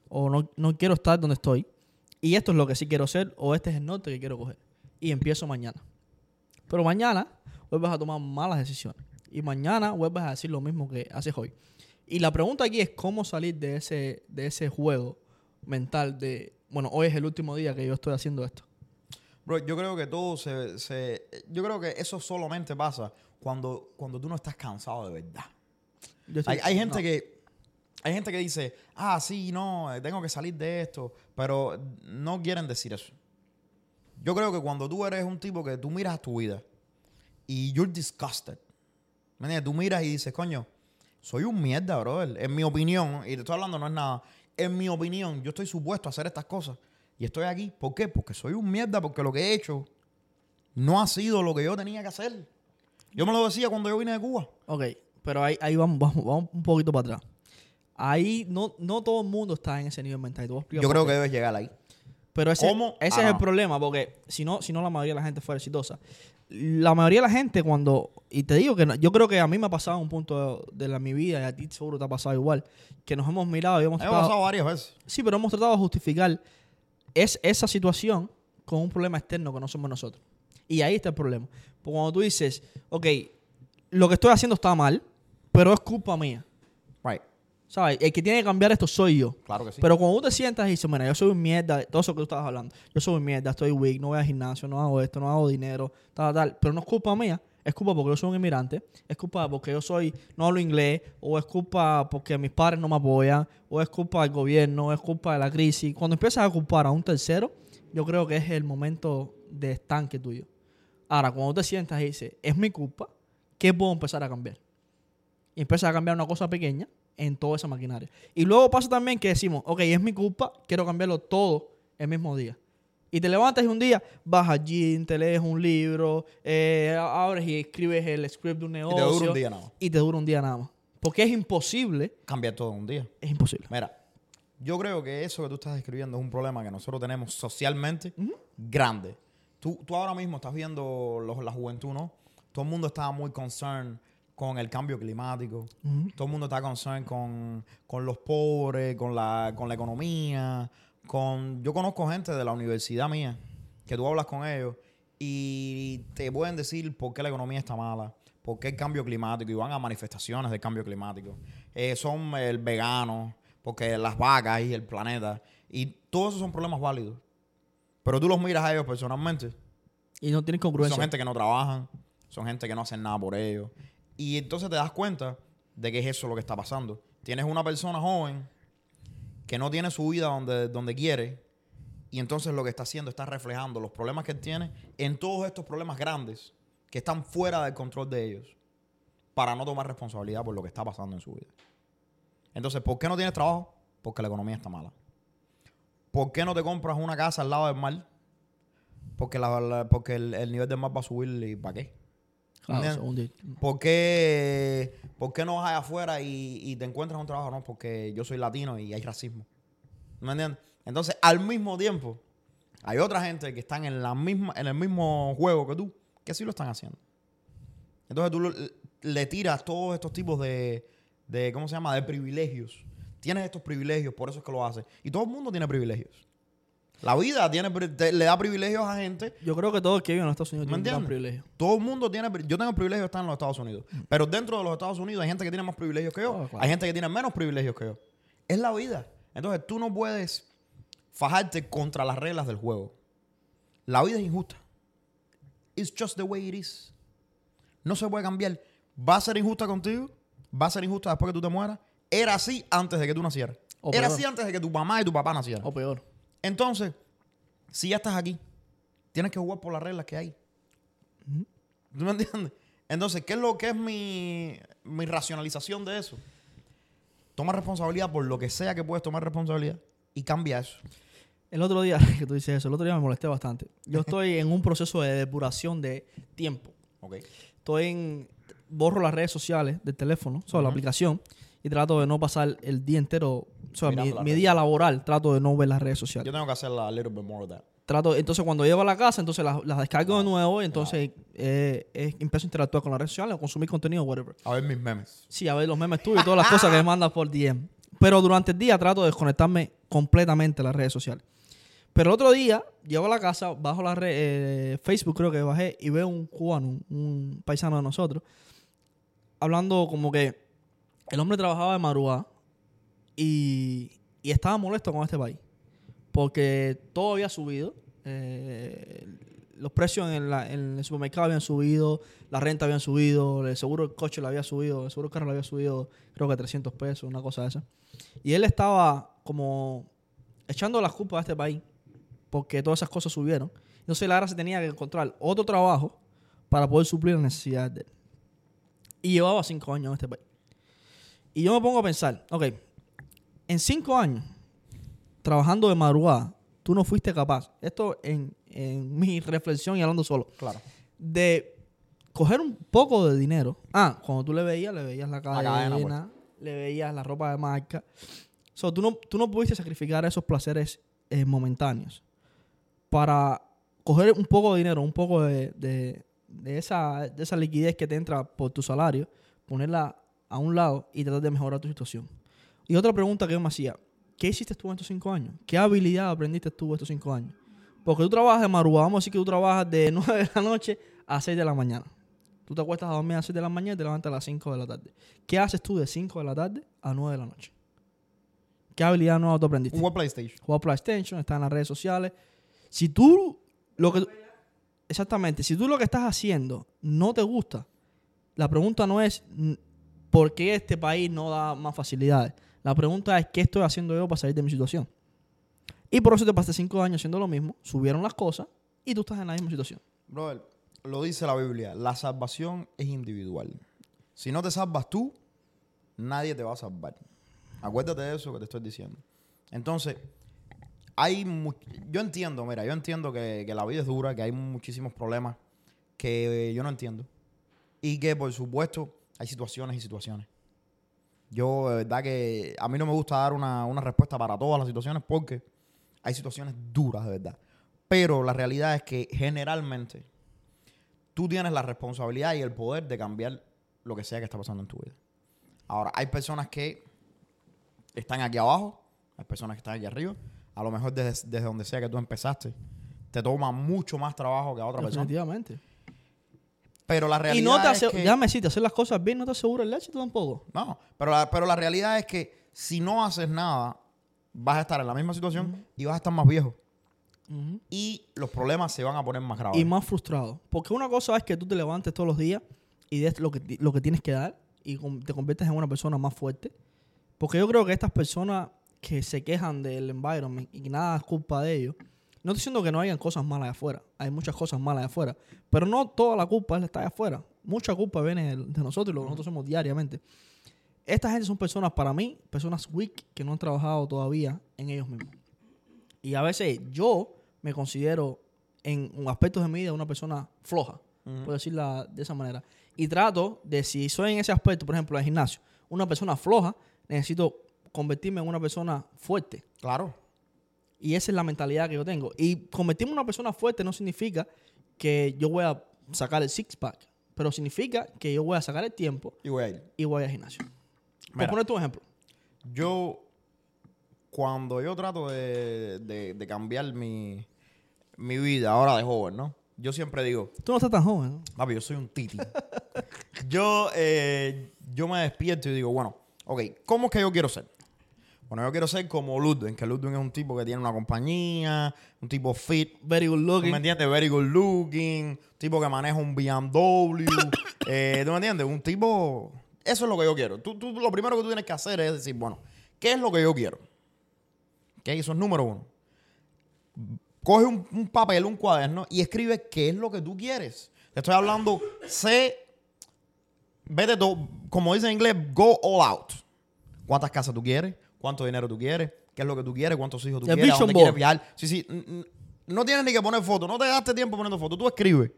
o no, no quiero estar donde estoy, y esto es lo que sí quiero ser, o este es el norte que quiero coger. Y empiezo mañana. Pero mañana vuelves a tomar malas decisiones. Y mañana vuelves a decir lo mismo que haces hoy. Y la pregunta aquí es cómo salir de ese, de ese juego mental de, bueno, hoy es el último día que yo estoy haciendo esto. Bro, yo creo que todo se, se- Yo creo que eso solamente pasa cuando, cuando tú no estás cansado de verdad. Yo estoy- Hay, hay gente no. que hay gente que dice, ah, sí, no, eh, tengo que salir de esto, pero no quieren decir eso. Yo creo que cuando tú eres un tipo que tú miras tu vida y you're disgusted. Tú miras y dices, coño, soy un mierda, brother. En mi opinión, y te estoy hablando, no es nada, en mi opinión, yo estoy supuesto a hacer estas cosas y estoy aquí. ¿Por qué? Porque soy un mierda, porque lo que he hecho no ha sido lo que yo tenía que hacer. Yo me lo decía cuando yo vine de Cuba. Ok, pero ahí, ahí vamos, vamos, vamos un poquito para atrás. Ahí no, no todo el mundo está en ese nivel mental. Yo creo que debes llegar ahí. Pero ese, ¿Cómo? ese Ah, es el problema, porque si no, si no la mayoría de la gente fuera exitosa. La mayoría de la gente cuando, y te digo que no- yo creo que a mí me ha pasado un punto de, la, mi vida, y a ti seguro te ha pasado igual, que nos hemos mirado y hemos Me ha tratado, pasado varias veces. sí, pero hemos tratado de justificar es, esa situación con un problema externo que no somos nosotros. Y ahí está el problema. Porque cuando tú dices, ok, lo que estoy haciendo está mal, pero es culpa mía. ¿Sabes? El que tiene que cambiar esto soy yo. Claro que sí. Pero cuando tú te sientas y dices, mira, yo soy un mierda, todo eso que tú estabas hablando, yo soy un mierda, estoy weak, no voy al gimnasio, no hago esto, no hago dinero, tal, tal, pero no es culpa mía, es culpa porque yo soy un inmigrante, es culpa porque yo soy, no hablo inglés, o es culpa porque mis padres no me apoyan, o es culpa del gobierno, o es culpa de la crisis. Cuando empiezas a culpar a un tercero, yo creo que es el momento de estanque tuyo. Ahora, cuando te sientas y dices, es mi culpa, ¿qué puedo empezar a cambiar? Y empiezas a cambiar una cosa pequeña en toda esa maquinaria. Y luego pasa también que decimos, ok, es mi culpa, quiero cambiarlo todo el mismo día. Y te levantas y un día vas al gym, te lees un libro, eh, abres y escribes el script de un y negocio. te dura un día nada más. Y te dura un día nada más. Porque es imposible, Cambiar todo en un día. es imposible. Mira, yo creo que eso que tú estás describiendo es un problema que nosotros tenemos socialmente grande. Tú, tú ahora mismo estás viendo los- la juventud, ¿no? Todo el mundo está muy concerned con el cambio climático. Todo el mundo está concerned con, con los pobres, con la, con la economía. Con, yo conozco gente de la universidad mía que tú hablas con ellos y te pueden decir por qué la economía está mala, por qué el cambio climático y van a manifestaciones del cambio climático. Eh, son el vegano, porque las vacas y el planeta. Y todos esos son problemas válidos. Pero tú los miras a ellos personalmente Y no tienes congruencia. son gente que no trabajan, son gente que no hacen nada por ellos. Y entonces te das cuenta de que es eso lo que está pasando. Tienes una persona joven que no tiene su vida donde, donde quiere y entonces lo que está haciendo está reflejando los problemas que él tiene en todos estos problemas grandes que están fuera del control de ellos para no tomar responsabilidad por lo que está pasando en su vida. Entonces, ¿por qué no tienes trabajo? Porque la economía está mala. ¿Por qué no te compras una casa al lado del mar? Porque, la, porque el, el nivel del mar va a subir y ¿para qué? ¿Por qué, por qué no vas allá afuera y, y te encuentras un trabajo? No, porque yo soy latino y hay racismo. ¿Me entiendes? Entonces, al mismo tiempo, hay otra gente que están en, la misma, en el mismo juego que tú, que sí lo están haciendo. Entonces tú lo- le tiras todos estos tipos de, de, ¿cómo se llama? De privilegios. Tienes estos privilegios, por eso es que lo haces. Y todo el mundo tiene privilegios. La vida tiene, te- le da privilegios a gente Yo creo que todo el que vive en los Estados Unidos ¿Me tiene un privilegio. todo el mundo tiene. Yo tengo el privilegio de estar en los Estados Unidos. Pero dentro de los Estados Unidos hay gente que tiene más privilegios que yo. Oh, claro. Hay gente que tiene menos privilegios que yo. Es la vida. Entonces tú no puedes fajarte contra las reglas del juego. La vida es injusta. It's just the way it is. No se puede cambiar. Va a ser injusta contigo. Va a ser injusta después que tú te mueras. Era así antes de que tú nacieras. O Era peor. así antes de que tu mamá y tu papá nacieran. O peor. Entonces, si ya estás aquí, tienes que jugar por las reglas que hay. ¿Tú me entiendes? Entonces, ¿qué es lo que es mi, mi racionalización de eso? Toma responsabilidad por lo que sea que puedes tomar responsabilidad y cambia eso. El otro día, que tú dices eso, el otro día me molesté bastante. Yo estoy en un proceso de depuración de tiempo. Ok. Estoy en. Borro las redes sociales del teléfono, o sea, la aplicación, y trato de no pasar el día entero, o sea, mi, día laboral, trato de no ver las redes sociales. Yo tengo que hacer la little bit more of that. trato, entonces cuando llego a la casa, entonces las, las descargo de nuevo y entonces eh, eh, empiezo a interactuar con las redes sociales, a consumir contenido, whatever. A ver mis memes. Sí, a ver los memes tuyos y todas las cosas que me mandas por DM. Pero durante el día trato de desconectarme completamente de las redes sociales. Pero el otro día, llego a la casa, bajo la red, eh, Facebook creo que bajé y veo un cubano, un, un paisano de nosotros, hablando como que el hombre trabajaba de madrugada y, estaba molesto con este país. Porque todo había subido. eh, los precios en, el supermercado habían subido, la renta habían subido, el seguro del coche le había subido, el seguro del carro le había subido, creo que 300 pesos, una cosa de esa. Y él estaba como echando las culpas a este país porque todas esas cosas subieron. Entonces él ahora se tenía que encontrar otro trabajo para poder suplir las necesidades de él. Y llevaba cinco años en este país. Y yo me pongo a pensar, ok, en cinco años, trabajando de madrugada, tú no fuiste capaz, esto en, en mi reflexión y hablando solo, Claro. de coger un poco de dinero. Ah, cuando tú le veías, le veías la cadena, cadena, pues. le veías la ropa de marca. So, tú, no, tú no pudiste sacrificar esos placeres eh, momentáneos para coger un poco de dinero, un poco de, de- de esa, de esa liquidez que te entra por tu salario, ponerla a un lado y tratar de mejorar tu situación. Y otra pregunta que yo me hacía, ¿qué hiciste tú en estos cinco años? ¿Qué habilidad aprendiste tú estos cinco años? Porque tú trabajas de madrugada, vamos a decir que tú trabajas de 9 de la noche a 6 de la mañana. Tú te acuestas a dormir a las 6 de la mañana y te levantas a las 5 de la tarde. ¿Qué haces tú de 5 de la tarde a 9 de la noche? ¿Qué habilidad nueva tú aprendiste? Web PlayStation. jugar PlayStation, está en las redes sociales. Si tú lo que exactamente, si tú lo que estás haciendo no te gusta, la pregunta no es por qué este país no da más facilidades. La pregunta es qué estoy haciendo yo para salir de mi situación. Y por eso te pasé cinco años haciendo lo mismo, subieron las cosas y tú estás en la misma situación. Brother, lo dice la Biblia. La salvación es individual. Si no te salvas tú, nadie te va a salvar. Acuérdate de eso que te estoy diciendo. Entonces, hay yo entiendo, mira, yo entiendo que, que la vida es dura, que hay muchísimos problemas que yo no entiendo. Y que, por supuesto, hay situaciones y situaciones. Yo, de verdad que a mí no me gusta dar una, una respuesta para todas las situaciones porque hay situaciones duras, de verdad. Pero la realidad es que generalmente tú tienes la responsabilidad y el poder de cambiar lo que sea que está pasando en tu vida. Ahora, hay personas que están aquí abajo, hay personas que están aquí arriba. A lo mejor desde, desde donde sea que tú empezaste, te toma mucho más trabajo que a otra persona. Definitivamente. Pero la Y realidad no te es hace, que... déjame decirte, hacer las cosas bien no te asegura el éxito tampoco. No, pero la, pero la realidad es que si no haces nada, vas a estar en la misma situación y vas a estar más viejo. Y los problemas se van a poner más graves. y más frustrado. Porque una cosa es que tú te levantes todos los días y des lo que, lo que tienes que dar y te conviertes en una persona más fuerte. Porque yo creo que estas personas que se quejan del environment y que nada es culpa de ellos, no estoy diciendo que no hayan cosas malas afuera, hay muchas cosas malas afuera, pero no toda la culpa está de afuera. Mucha culpa viene de nosotros y lo que nosotros hacemos diariamente. Esta gente son personas, para mí, personas weak que no han trabajado todavía en ellos mismos. Y a veces yo me considero en un aspectos de mi vida una persona floja, Ujú. por decirla de esa manera. Y trato de, si soy en ese aspecto, por ejemplo, en el gimnasio, una persona floja, necesito convertirme en una persona fuerte. Claro. Y esa es la mentalidad que yo tengo. Y convertirme en una persona fuerte no significa que yo voy a sacar el six-pack, pero significa que yo voy a sacar el tiempo Y voy a ir. y voy al gimnasio. Por poner tu ejemplo. Yo, cuando yo trato de, de- de cambiar mi, mi vida ahora de joven, ¿no? Yo siempre digo, Tú no estás tan joven, ¿no? papi, yo soy un titi. yo, eh, yo me despierto y digo, bueno, ok, ¿cómo es que yo quiero ser? Bueno, yo quiero ser como Ludwig, que Ludwig es un tipo que tiene una compañía, un tipo fit, Very good ¿Tú looking. me entiendes? Very good looking. Tipo que maneja un BMW. eh, ¿Tú me entiendes? Un tipo... Eso es lo que yo quiero. Tú, tú- lo primero que tú tienes que hacer es decir, bueno, ¿qué es lo que yo quiero? ¿Ok? Eso es número uno. Coge un, un papel, un cuaderno y escribe qué es lo que tú quieres. Te estoy hablando, sé... Vete todo, como dice en inglés, go all out. ¿Cuántas casas tú quieres? ¿Cuánto dinero tú quieres? ¿Qué es lo que tú quieres? ¿Cuántos hijos tú quieres? ¿A vision dónde quieres viajar? Sí, sí. No tienes ni que poner fotos. No te gastes tiempo poniendo fotos. Tú escribes.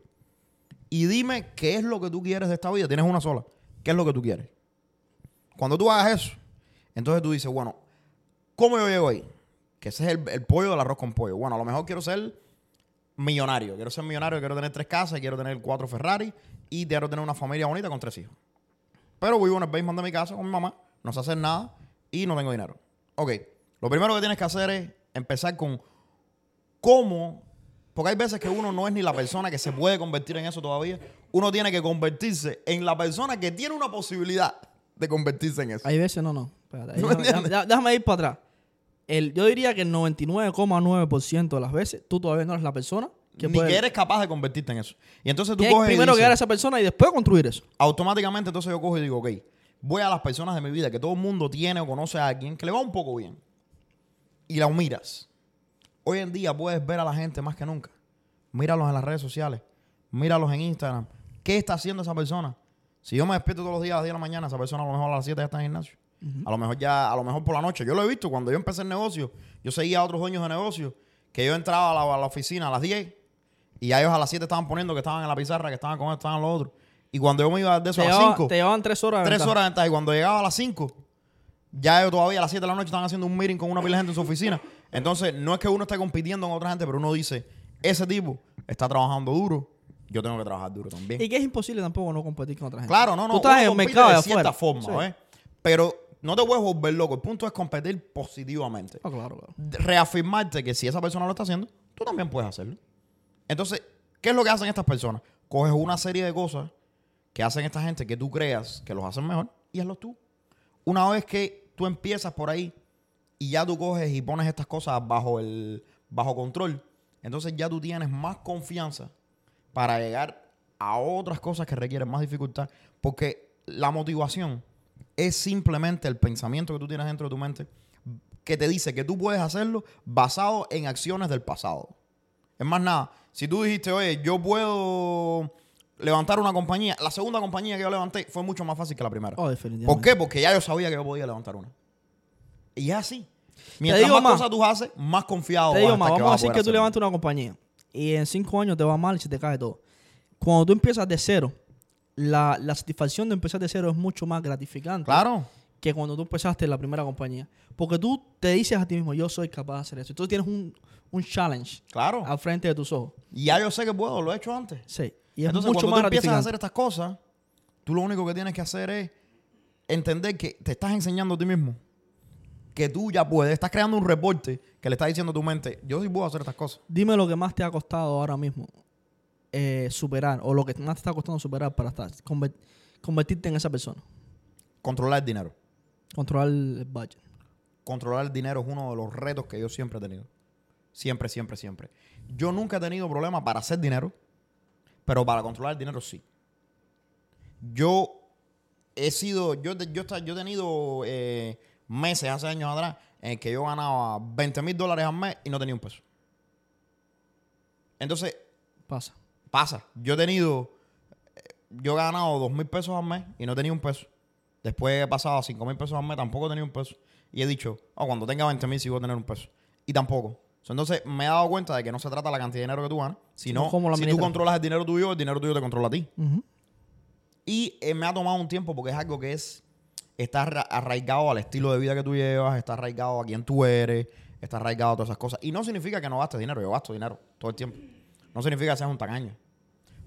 Y dime qué es lo que tú quieres de esta vida. Tienes una sola. ¿Qué es lo que tú quieres? Cuando tú hagas eso, entonces tú dices, bueno, ¿cómo yo llego ahí? Que ese es el, el pollo del arroz con pollo. Bueno, a lo mejor quiero ser millonario. Quiero ser millonario, quiero tener tres casas, quiero tener cuatro Ferrari y quiero tener una familia bonita con tres hijos. Pero vivo en el basement de mi casa con mi mamá, no sé hacer nada y no tengo dinero. Ok, lo primero que tienes que hacer es empezar con cómo, porque hay veces que uno no es ni la persona que se puede convertir en eso todavía, uno tiene que convertirse en la persona que tiene una posibilidad de convertirse en eso. Hay veces no, no. Espérate, ahí ¿No déjame, entiendes? déjame- déjame ir para atrás. El, yo diría que el 99,9% de las veces tú todavía no eres la persona que ni puede... que eres capaz de convertirte en eso. Y entonces tú coges y primero que dices- a esa persona y después construir eso. automáticamente entonces yo cojo y digo, ok, voy a las personas de mi vida que todo el mundo tiene o conoce a alguien que le va un poco bien. Y la miras. Hoy en día puedes ver a la gente más que nunca. Míralos en las redes sociales. Míralos en Instagram. ¿Qué está haciendo esa persona? Si yo me despierto todos los días a las 10 de la mañana, esa persona a lo mejor a las 7 ya está en el gimnasio. A lo mejor ya, a lo mejor por la noche. Yo lo he visto cuando yo empecé el negocio. Yo seguía a otros dueños de negocio que yo entraba a la, a la oficina a las 10 y ellos a las 7 estaban poniendo que estaban en la pizarra, que estaban con esto, estaban los otros. Y cuando yo me iba de eso Te, a las llevaba- 5, te llevaban tres horas. de 3 ventaja. horas de ventaja. Y cuando llegaba a las 5, ya ellos todavía a las 7 de la noche estaban haciendo un meeting con una pila de gente en su oficina. Entonces, no es que uno esté compitiendo con otra gente, pero uno dice, ese tipo está trabajando duro, yo tengo que trabajar duro también. Y que es imposible tampoco no competir con otra gente. Claro, no, no. Tú estás en el mercado de de cierta forma, Sí. ¿ves? Pero no te puedes volver loco. El punto es competir positivamente. Ah, claro, claro. Reafirmarte que si esa persona lo está haciendo, tú también puedes hacerlo. Entonces, ¿qué es lo que hacen estas personas? Coges una serie de cosas que hacen esta gente que tú creas que los hacen mejor y hazlos tú. Una vez que tú empiezas por ahí y ya tú coges y pones estas cosas bajo el bajo control, entonces ya tú tienes más confianza para llegar a otras cosas que requieren más dificultad, porque la motivación es simplemente el pensamiento que tú tienes dentro de tu mente que te dice que tú puedes hacerlo basado en acciones del pasado. Es más nada, si tú dijiste, oye, yo puedo levantar una compañía, la segunda compañía que yo levanté fue mucho más fácil que la primera. Oh, definitivamente. ¿Por qué? Porque ya yo sabía que yo podía levantar una. Y es así. Mientras digo más, más. cosas tú haces, más confiado Te digo a más, vamos a decir que tú levantas una compañía y en cinco años te va mal y se te cae todo. Cuando tú empiezas de cero, la, la satisfacción de empezar de cero es mucho más gratificante Claro. que cuando tú empezaste en la primera compañía. Porque tú te dices a ti mismo, yo soy capaz de hacer eso. Entonces tienes un, un challenge Claro. al frente de tus ojos. Y ya yo sé que puedo, lo he hecho antes. Sí. Y es Entonces, mucho cuando más tú empiezas a hacer estas cosas, tú lo único que tienes que hacer es entender que te estás enseñando a ti mismo que tú ya puedes. Estás creando un reporte que le está diciendo a tu mente, yo sí puedo hacer estas cosas. Dime lo que más te ha costado ahora mismo eh, superar o lo que más te está costando superar para estar, conver- convertirte en esa persona. Controlar el dinero. Controlar el budget. Controlar el dinero es uno de los retos que yo siempre he tenido. Siempre, siempre, siempre. Yo nunca he tenido problema para hacer dinero, pero para controlar el dinero sí. Yo he sido, yo, yo, yo he tenido eh, meses hace años atrás en que yo ganaba 20 mil dólares al mes y no tenía un peso. Entonces, Pasa. pasa. Yo he tenido, eh, yo he ganado 2 mil pesos al mes y no tenía un peso. Después he pasado a 5 mil pesos al mes, tampoco tenía un peso. Y he dicho, "Oh, cuando tenga 20 mil sí voy a tener un peso. Y tampoco. So, Entonces me he dado cuenta de que no se trata de la cantidad de dinero que tú ganas, sino si tú controlas el dinero tuyo, el dinero tuyo te controla a ti. Ujú. Y eh, me ha tomado un tiempo porque es algo que es está arra- arraigado al estilo de vida que tú llevas, está arraigado a quién tú eres, está arraigado a todas esas cosas. Y no significa que no gastes dinero, yo gasto dinero todo el tiempo. No significa que seas un tacaño.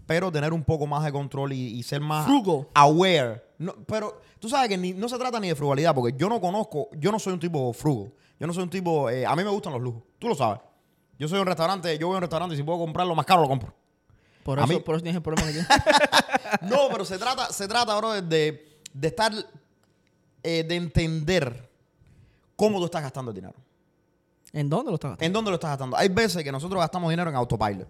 Pero tener un poco más de control y, y ser más Frugal. aware. No, pero tú sabes que ni- no se trata ni de frugalidad, porque yo no conozco, yo no soy un tipo frugal. Yo no soy un tipo, eh, a mí me gustan los lujos. Tú lo sabes. Yo soy un restaurante, yo voy a un restaurante y si puedo comprarlo más caro, lo compro. Por A eso, mí- por eso tienes el problema que. No, pero se trata, se trata, bro, de, de estar, eh, de entender cómo tú estás gastando el dinero. ¿En dónde lo estás gastando? ¿En dónde lo estás gastando? Hay veces que nosotros gastamos dinero en autopilot.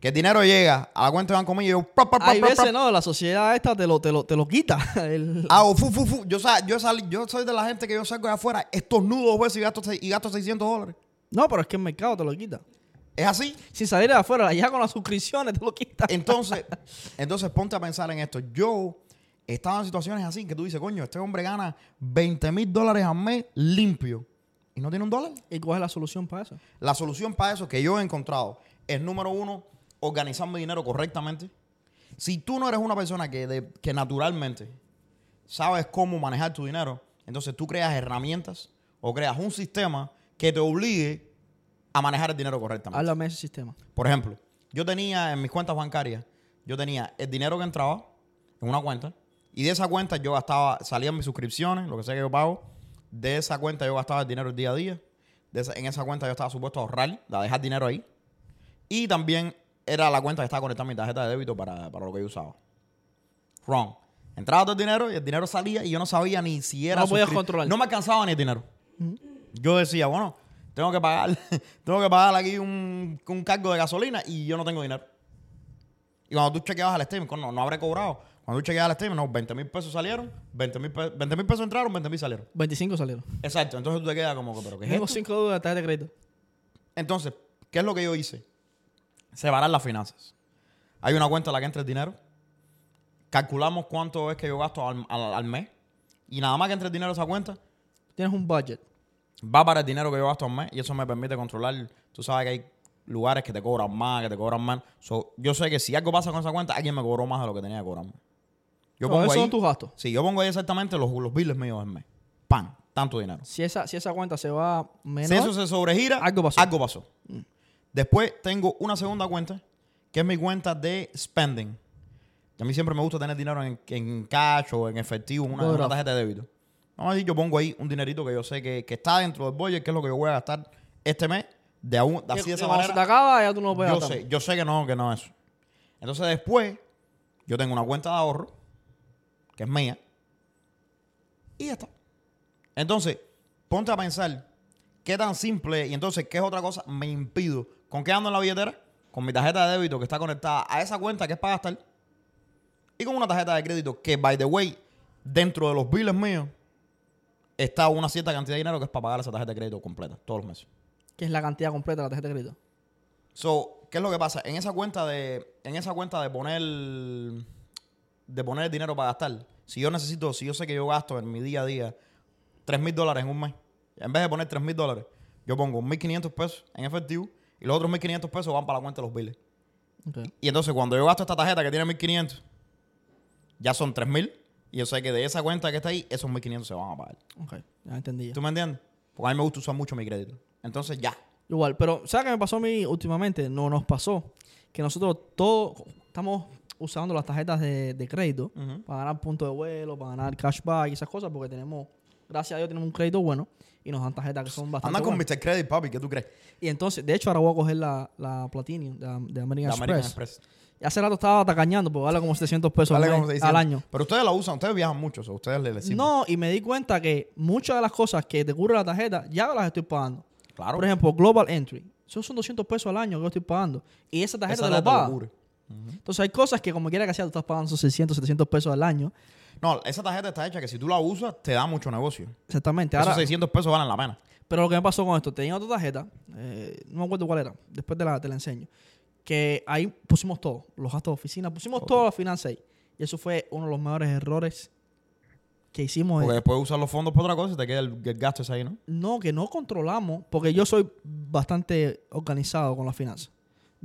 Que el dinero llega a la cuenta de banco mío y yo... Hay veces, no, la sociedad esta te lo, te lo, te lo quita. El- Hago fu, fu, fu. Yo, yo, sal- yo soy de la gente que yo salgo de afuera, estornudo dos veces y gasto, y gasto 600 dólares. No, pero es que el mercado te lo quita. ¿Es así? Sin salir de afuera, ya con las suscripciones te lo quita. Entonces, entonces ponte a pensar en esto. Yo estaba en situaciones así que tú dices, coño, este hombre gana 20 mil dólares al mes limpio y no tiene un dólar. ¿Y cuál es la solución para eso? La solución para eso que yo he encontrado es, número uno, organizar mi dinero correctamente. Si tú no eres una persona que, de- que naturalmente sabes cómo manejar tu dinero, entonces tú creas herramientas o creas un sistema que te obligue a manejar el dinero correctamente. Háblame de ese sistema. Por ejemplo, yo tenía en mis cuentas bancarias, yo tenía el dinero que entraba en una cuenta y de esa cuenta yo gastaba, salían mis suscripciones, lo que sea que yo pago, de esa cuenta yo gastaba el dinero el día a día, de esa- en esa cuenta yo estaba supuesto a ahorrar, a dejar dinero ahí y también era la cuenta que estaba conectada a mi tarjeta de débito para, para lo que yo usaba. Wrong. Entraba todo el dinero y el dinero salía y yo no sabía ni si era... No podías controlar. No me alcanzaba ni el dinero. Yo decía, bueno, tengo que pagar, tengo que pagar aquí un, un cargo de gasolina y yo no tengo dinero. Y cuando tú chequeabas al statement, no, no habré cobrado. Cuando tú chequeabas al statement, no, 20 mil pesos salieron, 20 mil pe- 20 mil pesos entraron, 20 mil salieron. 25 salieron. Exacto, entonces tú te quedas como que, pero ¿qué es Tengo esto? 5 deudas de tarjeta de crédito. Entonces, ¿qué es lo que yo hice? Separar las finanzas. Hay una cuenta en la que entra el dinero. Calculamos cuánto es que yo gasto al, al- al mes. Y nada más que entre el dinero a esa cuenta, Tienes un budget. va para el dinero que yo gasto al mes. Y eso me permite controlar. Tú sabes que hay lugares que te cobran más, que te cobran más. So, yo sé que si algo pasa con esa cuenta, alguien me cobró más de lo que tenía que cobrarme. Yo So, pongo esos ahí, son tus gastos. Sí, yo pongo ahí exactamente los, los billes míos al mes. Pan, tanto dinero. Si esa, si esa cuenta se va menor, Si eso se sobregira, algo pasó. Algo pasó. Después tengo una segunda cuenta, que es mi cuenta de spending. A mí siempre me gusta tener dinero en, en cash o en efectivo, una, tarjeta de débito. Vamos a decir, yo pongo ahí un dinerito que yo sé que, que está dentro del budget, que es lo que yo voy a gastar este mes, de aún, así de esa cuando se te manera. acaba, ya tú no puedes Yo gastar. sé, yo sé que no, que no es eso. Entonces después, yo tengo una cuenta de ahorro, que es mía, y ya está. Entonces, ponte a pensar qué tan simple y entonces qué es otra cosa me impido. ¿Con qué ando en la billetera? Con mi tarjeta de débito que está conectada a esa cuenta que es para gastar. Y con una tarjeta de crédito que, by the way, dentro de los billes míos, está una cierta cantidad de dinero que es para pagar esa tarjeta de crédito completa, todos los meses. Que es la cantidad completa de la tarjeta de crédito. So, ¿qué es lo que pasa? En esa cuenta de, en esa cuenta de poner, de poner dinero para gastar, si yo necesito, si yo sé que yo gasto en mi día a día 3 mil dólares en un mes, en vez de poner 3 mil dólares, yo pongo 1.500 pesos en efectivo y los otros 1.500 pesos van para la cuenta de los billes. Ok. Y entonces cuando yo gasto esta tarjeta que tiene 1.500, ya son 3 mil y yo sé que de esa cuenta que está ahí, esos 1.500 se van a pagar. Ok, ya entendí. ya. ¿Tú me entiendes? Porque a mí me gusta usar mucho mi crédito. Entonces ya. Igual, pero ¿sabes qué me pasó a mí últimamente? No nos pasó que nosotros todos estamos usando las tarjetas de, de crédito para ganar puntos de vuelo, para ganar cashback y esas cosas, porque tenemos, gracias a Dios, tenemos un crédito bueno y nos dan tarjetas que son bastante Anda con buenas. Mr. Credit, papi, ¿qué tú crees? Y entonces, de hecho, ahora voy a coger la, la Platinum de, de American, La American Express. Express. Y hace rato estaba tacañando, porque vale como 700 pesos Vale al, como mes- 600. al año. Pero ustedes la usan, ustedes viajan mucho, o sea, ustedes le decimos. No, y me di cuenta que muchas de las cosas que te cubre la tarjeta ya las estoy pagando. Claro. Por ejemplo, Global Entry. Esos son 200 pesos al año que yo estoy pagando. Y esa tarjeta Esa te lo tarjeta Entonces hay cosas que como quiera que sea, tú estás pagando esos 600, 700 pesos al año. No, esa tarjeta está hecha que si tú la usas, te da mucho negocio. Exactamente. Ahora, Esos 600 pesos valen la pena. pero lo que me pasó con esto, tenía otra tarjeta, eh, no me acuerdo cuál era, después te la, te la enseño, que ahí pusimos todo, los gastos de oficina, pusimos todas las finanzas ahí. Y eso fue uno de los mayores errores que hicimos. Porque después usas los fondos para otra cosa y te queda el, el gasto ese ahí, ¿no? No, que no controlamos, porque yo soy bastante organizado con las finanzas.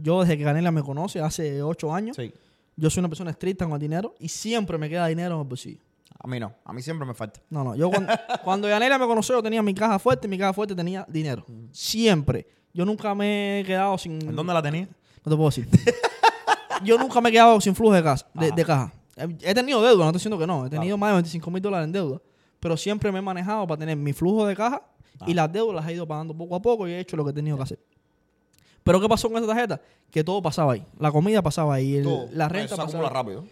Yo desde que Ganela me conoce, hace ocho años, Sí. yo soy una persona estricta con el dinero y siempre me queda dinero en el bolsillo. A mí no. A mí siempre me falta. No, no, yo cuando, cuando Yanela me conoció, yo tenía mi caja fuerte y mi caja fuerte tenía dinero. Siempre. Yo nunca me he quedado sin... ¿En dónde la tenías? No te puedo decir. yo nunca me he quedado sin flujo de, casa, de, caja. He he tenido deuda, no estoy diciendo que no. He tenido más de 25 mil dólares en deuda. Pero siempre me he manejado para tener mi flujo de caja y Ah. las deudas las he ido pagando poco a poco y he hecho lo que he tenido que hacer. Pero ¿qué pasó con esa tarjeta? Que todo pasaba ahí. La comida pasaba ahí, el- Todo. la renta Eso pasaba ahí. rápido.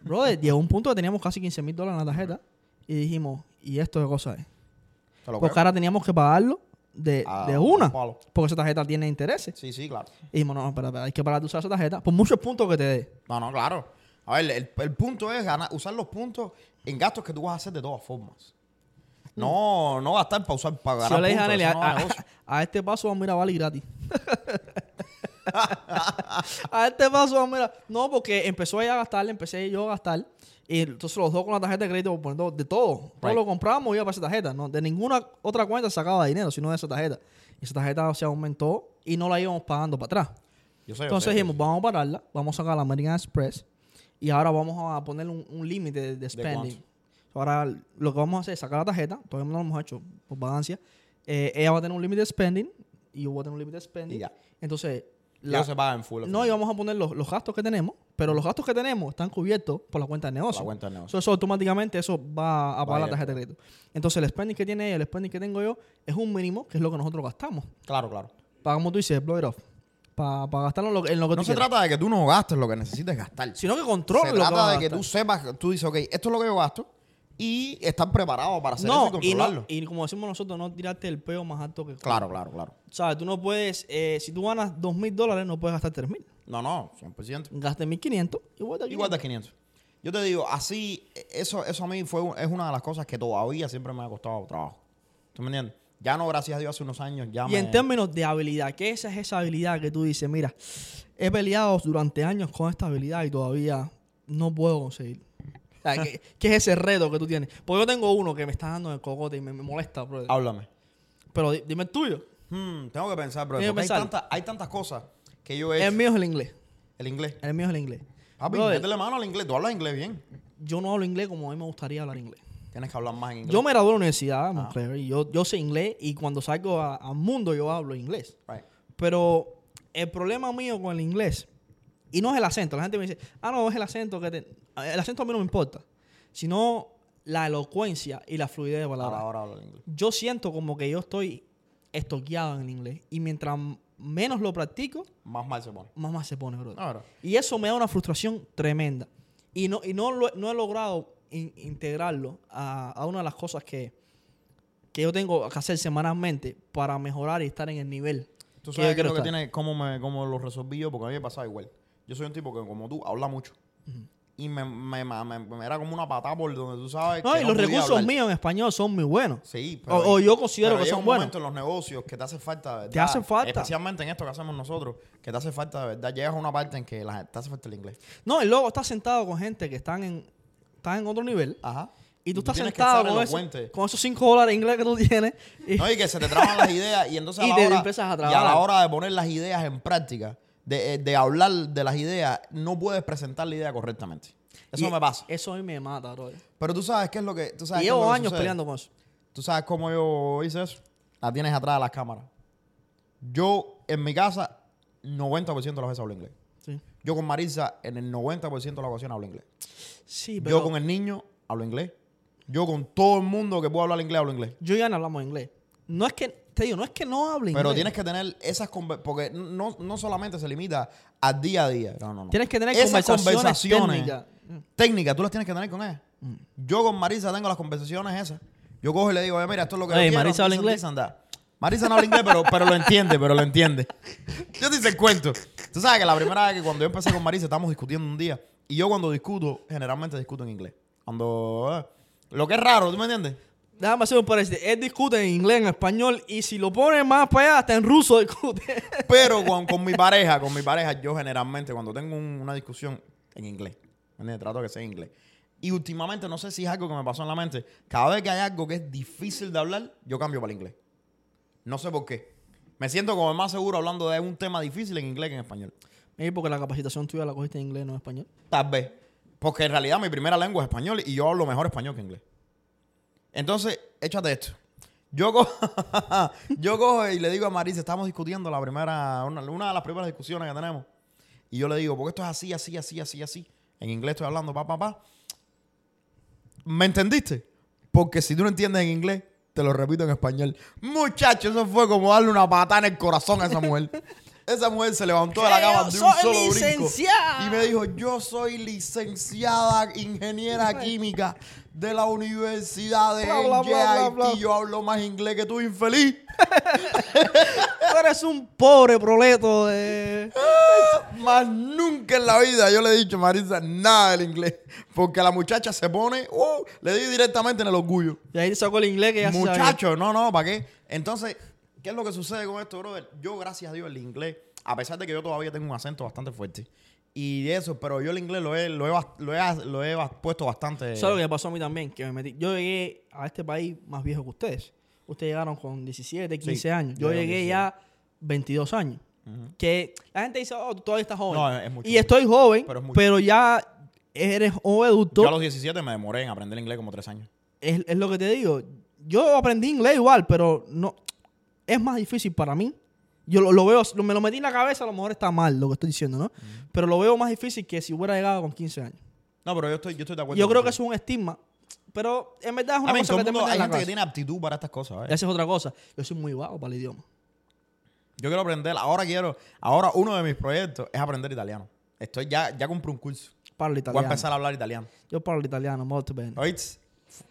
Brother, llegó un punto que teníamos casi 15 mil dólares en la tarjeta y dijimos, ¿y esto qué cosa es? Porque ahora teníamos que pagarlo de, Ah, de una. palo. Porque esa tarjeta tiene intereses. Sí, sí, claro. Y dijimos, no, no, espera, espera, hay que parar de usar esa tarjeta por muchos puntos que te dé. No, no, claro. A ver, el, el punto es ganar, usar los puntos en gastos que tú vas a hacer de todas formas. No, no gastar para usar para ganar yo le dije a Nelly, a, no a- a este paso vamos a ir a Bali gratis. a este paso vamos a ir a... No, porque empezó ella a gastar, empecé yo a gastar. Y entonces los dos con la tarjeta de crédito, poniendo de todo. Todo Right. lo compramos y iba para esa tarjeta. No, de ninguna otra cuenta sacaba dinero, sino de esa tarjeta. Y esa tarjeta se aumentó y no la íbamos pagando para atrás. Yo sé, yo Entonces sé. dijimos, vamos a pararla, vamos a sacar la American Express y ahora vamos a poner un, un límite de, de spending. Ahora lo que vamos a hacer es sacar la tarjeta, todavía no lo hemos hecho por vagancia. Eh, ella va a tener un límite de spending y yo voy a tener un límite de spending. Y ya. Entonces, Ya la- se paga en full. no, y vamos a poner los, los gastos que tenemos, pero los gastos que tenemos están cubiertos por la cuenta de negocio. La cuenta de negocio. So, eso automáticamente eso va a pagar la tarjeta de crédito. Entonces, el spending que tiene ella, el spending que tengo yo, es un mínimo, que es lo que nosotros gastamos. Claro, claro. Para, como tú dices, blow it off. Para gastarlo en lo, en lo que No tú se quieras. trata de que tú no gastes lo que necesites gastar. Sino que controle se lo que trata de que tú sepas, tú dices, ok, esto es lo que yo gasto y estar preparado para hacer no, eso y y, no, controlarlo. y como decimos nosotros, no tirarte el peo más alto que Claro, claro, claro. ¿Sabes? Tú no puedes, eh, si tú ganas dos mil dólares, no puedes gastar tres mil. No, no, 100%. Gaste mil quinientos y vuelta Igual de 500. Yo te digo, así, eso, eso a mí fue, es una de las cosas que todavía siempre me ha costado trabajo. ¿Tú me entiendes? Ya no, gracias a Dios, hace unos años ya Y me... en términos de habilidad, ¿qué esa es esa habilidad que tú dices? Mira, he peleado durante años con esta habilidad y todavía no puedo conseguir. Sea, ¿qué, qué es ese reto que tú tienes? Porque yo tengo uno que me está dando el cocote y me, me molesta. Háblame. Pero di- dime el tuyo. Hmm, tengo que pensar, bro. Hay, tantas, hay tantas cosas que yo he hecho. El mío es el inglés. El inglés. El mío es el inglés. Brother, métele mano al inglés. Tú hablas inglés bien. yo no hablo inglés como a mí me gustaría hablar inglés. Tienes que hablar más en inglés. Yo me gradué de la universidad, Ah. Y yo, yo sé inglés y cuando salgo al mundo yo hablo inglés. Right. Pero el problema mío con el inglés, y no es el acento, la gente me dice, ah, no, es el acento que te... El acento a mí no me importa, sino la elocuencia y la fluidez de Ahora, palabras. ahora hablo inglés. Yo siento como que yo estoy estoqueado en el inglés y mientras menos lo practico, Más mal se pone. más mal se pone, brother. Bro. Y eso me da una frustración tremenda. Y no, y no, lo- no he logrado in- integrarlo a, a una de las cosas que, que yo tengo que hacer semanalmente para mejorar y estar en el nivel. Tú que yo sabes qué es quiero lo que tiene, cómo, me, cómo lo resolví yo, porque a mí me pasaba igual. Yo soy un tipo que, como tú, habla mucho. Y me, me, me- era como una patada por donde tú sabes No, que y no los recursos hablar. míos en español son muy buenos. Sí, O- o yo considero pero que son buenos. en los negocios que te hace falta, de Te hace falta. Especialmente en esto que hacemos nosotros, que te hace falta, de verdad. Llegas a una parte en que la, te hace falta el inglés. No, y luego estás sentado con gente que están en, están en otro nivel. Ajá. Y tú estás tienes que sentado con, eso- con esos 5 dólares de inglés que tú tienes. Y, No, y que se te traban las ideas y entonces a Y la te hora, empiezas a y la hora de poner las ideas en práctica, de, eh, de hablar de las ideas, no puedes presentar la idea correctamente. Eso y me pasa. Eso a mí me mata, bro. Pero tú sabes qué es lo que... Tú sabes Y llevo años sucede. peleando con eso. ¿Tú sabes cómo yo hice eso? La tienes atrás de las cámaras. Yo, en mi casa, 90% de las veces hablo inglés. Sí, Yo con Marisa, en el 90% de las ocasiones hablo inglés. sí pero Yo con el niño, hablo inglés. Yo con todo el mundo que puedo hablar inglés, hablo inglés. yo ya no hablamos inglés. No es que, te digo, no es que no hable inglés. Pero tienes que tener esas conver- porque no, no solamente se limita al día a día. No, no, no. Tienes que tener Esas conversaciones, técnicas. técnicas, tú las tienes que tener con ella. Mm. Yo con Marisa tengo las conversaciones esas. Yo cojo y le digo, "Oye, mira, esto es lo que yo Oye, quiero, Marisa habla inglés. this and that". Marisa no habla inglés, pero, pero lo entiende, pero lo entiende. Yo te hice el cuento. Tú sabes que la primera vez que cuando yo empecé con Marisa estábamos discutiendo un día. Y yo cuando discuto, generalmente discuto en inglés. Cuando... eh, lo que es raro, ¿tú me entiendes? Déjame hacer un paréntesis. Él discute en inglés, en español, y si lo pone más para allá, hasta en ruso discute. Pero con, con mi pareja, con mi pareja, yo generalmente cuando tengo un- una discusión en inglés, ¿me entiendes? trato que sea en inglés. Y últimamente, no sé si es algo que me pasó en la mente, cada vez que hay algo que es difícil de hablar, yo cambio para el inglés. No sé por qué. Me siento como más seguro hablando de un tema difícil en inglés que en español. Maybe porque la capacitación tuya la cogiste en inglés, no en español. Tal vez. Porque en realidad mi primera lengua es español y yo hablo mejor español que inglés. Entonces, échate esto. Yo cojo, yo cojo y le digo a Marisa, estamos discutiendo la primera, una, de las primeras discusiones que tenemos. Y yo le digo, porque esto es así, así, así, así, así. En inglés estoy hablando, pa, pa, pa. ¿Me entendiste? Porque si tú no entiendes en inglés, te lo repito en español. Muchacho, eso fue como darle una patada en el corazón a esa mujer. Esa mujer se levantó de la cama de un solo brinco licenciada. y me dijo, yo soy licenciada ingeniera química de la Universidad de Bla, bla, bla. Yo hablo más inglés que tú, infeliz. Tú eres un pobre proleto de... Más nunca en la vida yo le he dicho a Marisa nada del inglés. Porque la muchacha se pone, uh, le di directamente en el orgullo. Y ahí sacó el inglés que ya. Muchacho, no, no, ¿para qué? Entonces, ¿qué es lo que sucede con esto, brother? Yo, gracias a Dios, el inglés, a pesar de que yo todavía tengo un acento bastante fuerte. Y eso, pero yo el inglés lo he, lo he, lo he, lo he puesto bastante. Eso es lo que pasó a mí también, que me metí. Yo llegué a este país más viejo que ustedes. Ustedes llegaron con 17, 15 Sí, años. Yo yo llegué 17. ya 22 años. Que la gente dice, oh, tú todavía estás joven. No, es mucho y estoy joven, Pero es ya eres un adulto. Yo a los 17 me demoré en aprender inglés como tres años. es, es lo que te digo. Yo aprendí inglés igual, pero no es más difícil para mí. Yo lo, lo veo, lo- me lo metí en la cabeza, a lo mejor está mal lo que estoy diciendo, ¿no? Pero lo veo más difícil que si hubiera llegado con 15 años. No, pero yo estoy, yo estoy de acuerdo. Yo creo que contigo. es un estigma, pero en verdad es una A mí, cosa que te mundo- hay en la gente que tiene aptitud para estas cosas. ¿eh? Esa es otra cosa. Yo soy muy vago para el idioma. Yo quiero aprender, ahora quiero, ahora uno de mis proyectos es aprender italiano. Estoy ya, ya compré un curso. Parlo Voy a italiano. empezar a hablar italiano. Yo parlo italiano, molto bene. ¿Oíste?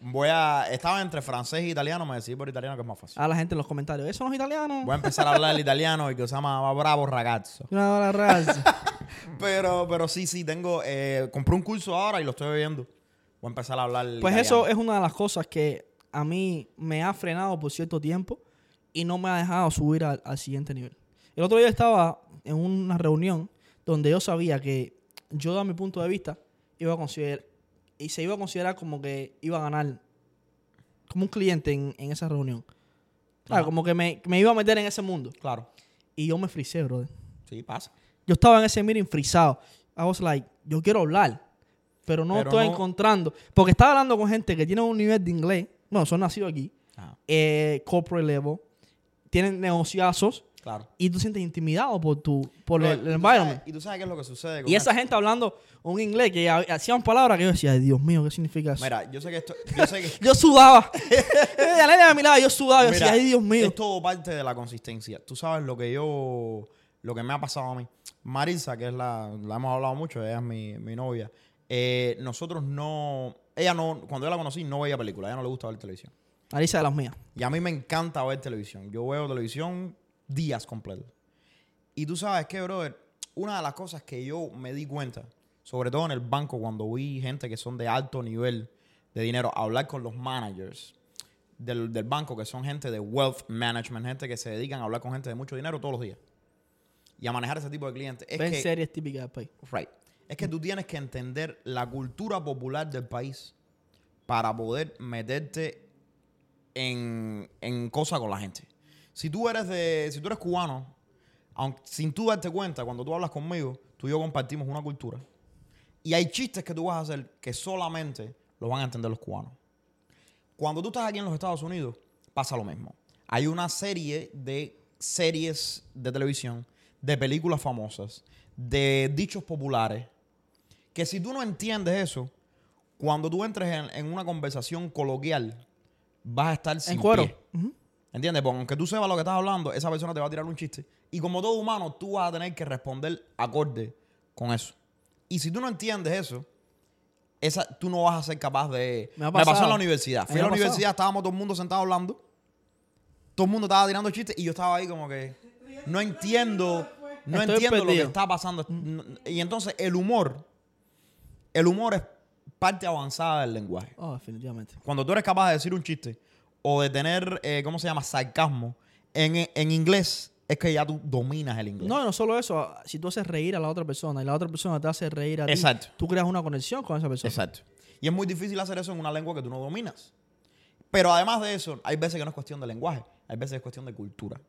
Voy a, estaba entre francés e italiano, me decidí por italiano que es más fácil. A la gente en los comentarios, ¿eso no es italiano? Voy a empezar a hablar el italiano y que se llama bravo ragazzo. Una raza. Pero, pero sí, sí, tengo, eh, compré un curso ahora y lo estoy viendo. Voy a empezar a hablar Pues italiano. eso es una de las cosas que a mí me ha frenado por cierto tiempo y no me ha dejado subir al, al siguiente nivel. El otro día estaba en una reunión donde yo sabía que yo, a mi punto de vista, iba a considerar y se iba a considerar como que iba a ganar como un cliente en, en esa reunión. Claro, Ajá. como que me, me iba a meter en ese mundo. Claro. Y yo me frisé, brother. Sí, pasa. Yo estaba en ese meeting frisado. I was like, yo quiero hablar, pero no Pero estoy no- encontrando. Porque estaba hablando con gente que tiene un nivel de inglés. Bueno, son nacidos aquí. Ajá, eh, corporate level. Tienen negociazos. Claro. Y tú sientes intimidado por tu por el, ¿y el tú environment. sabes- y tú sabes qué es lo que sucede con Y esa gente hablando un inglés que ha- hacían palabras que yo decía, ay, Dios mío, ¿qué significa eso? Mira, yo sé que esto, yo sé que Yo sudaba. la nena me miraba, yo sudaba. Yo Mira, decía, ay, Dios mío. Es todo parte de la consistencia. Tú sabes lo que yo, lo que me ha pasado a mí. Marisa, que es la, la hemos hablado mucho, ella es mi, mi novia. eh, nosotros no, ella no, cuando yo la conocí no veía películas, a ella no le gusta ver televisión. Marisa de las mías. Y a mí me encanta ver televisión. Yo veo televisión días completos. Y tú sabes que, brother, una de las cosas que yo me di cuenta, sobre todo en el banco, cuando vi gente que son de alto nivel de dinero, hablar con los managers del, del banco, que son gente de wealth management, gente que se dedican a hablar con gente de mucho dinero todos los días. Y a manejar ese tipo de clientes. Es Ven que, series típicas del país. Right. Es que tú tienes que entender la cultura popular del país para poder meterte en, en cosas con la gente. Si tú eres de, si tú eres cubano, aunque, sin tú darte cuenta, cuando tú hablas conmigo, tú y yo compartimos una cultura. Y hay chistes que tú vas a hacer que solamente los van a entender los cubanos. Cuando tú estás aquí en los Estados Unidos, pasa lo mismo. Hay una serie de series de televisión, de películas famosas, de dichos populares, que si tú no entiendes eso, cuando tú entres en, en una conversación coloquial, vas a estar sin En cuero. pie. ¿Entiendes? Porque aunque tú sepas lo que estás hablando, esa persona te va a tirar un chiste. Y como todo humano, tú vas a tener que responder acorde con eso. Y si tú no entiendes eso, esa, tú no vas a ser capaz de... Me ha pasó en la universidad. Fui a la universidad, estábamos todo el mundo sentado hablando. Todo el mundo estaba tirando chistes y yo estaba ahí como que... No entiendo... No Estoy entiendo lo que está pasando. Y entonces el humor... El humor es parte avanzada del lenguaje. Oh, definitivamente. Cuando tú eres capaz de decir un chiste o de tener, eh, ¿cómo se llama? Sarcasmo en, en inglés, es que ya tú dominas el inglés. No, no solo eso. Si tú haces reír a la otra persona y la otra persona te hace reír a ti, Exacto. tú creas una conexión con esa persona. Exacto. Y es muy difícil hacer eso en una lengua que tú no dominas. Pero además de eso, hay veces que no es cuestión de lenguaje, hay veces que es cuestión de cultura.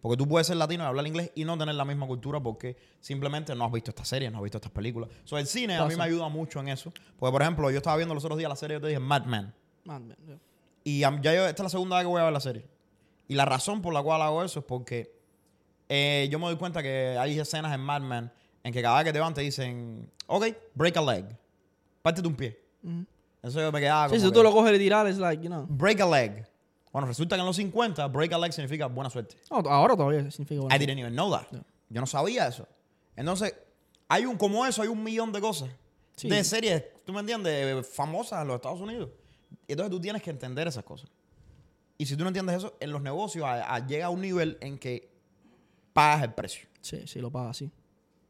Porque tú puedes ser latino y hablar inglés y no tener la misma cultura porque simplemente no has visto estas series, no has visto estas películas. So, el cine a mí me ayuda mucho en eso. Porque, por ejemplo, yo estaba viendo los otros días la serie, yo te dije Mad Men. Man, man, yeah. Y ya yo, esta es la segunda vez que voy a ver la serie. Y la razón por la cual hago eso es porque eh, yo me doy cuenta que hay escenas en Mad Men en que cada vez que te van te dicen, ok, break a leg. Pártete un pie. Ujú. Eso yo me quedaba Sí, como si que, tú lo coges y tirar, es like, you know. break a leg. Bueno, resulta que en los 50, break a leg significa buena suerte. No, ahora todavía significa bueno. I didn't even know that. Yeah. Yo no sabía eso. Entonces, hay un, como eso, hay un millón de cosas. Sí. De series, ¿tú me entiendes? Famosas en los Estados Unidos. Y entonces tú tienes que entender esas cosas. Y si tú no entiendes eso, en los negocios a- a- llega a un nivel en que pagas el precio. Sí, sí, lo paga así.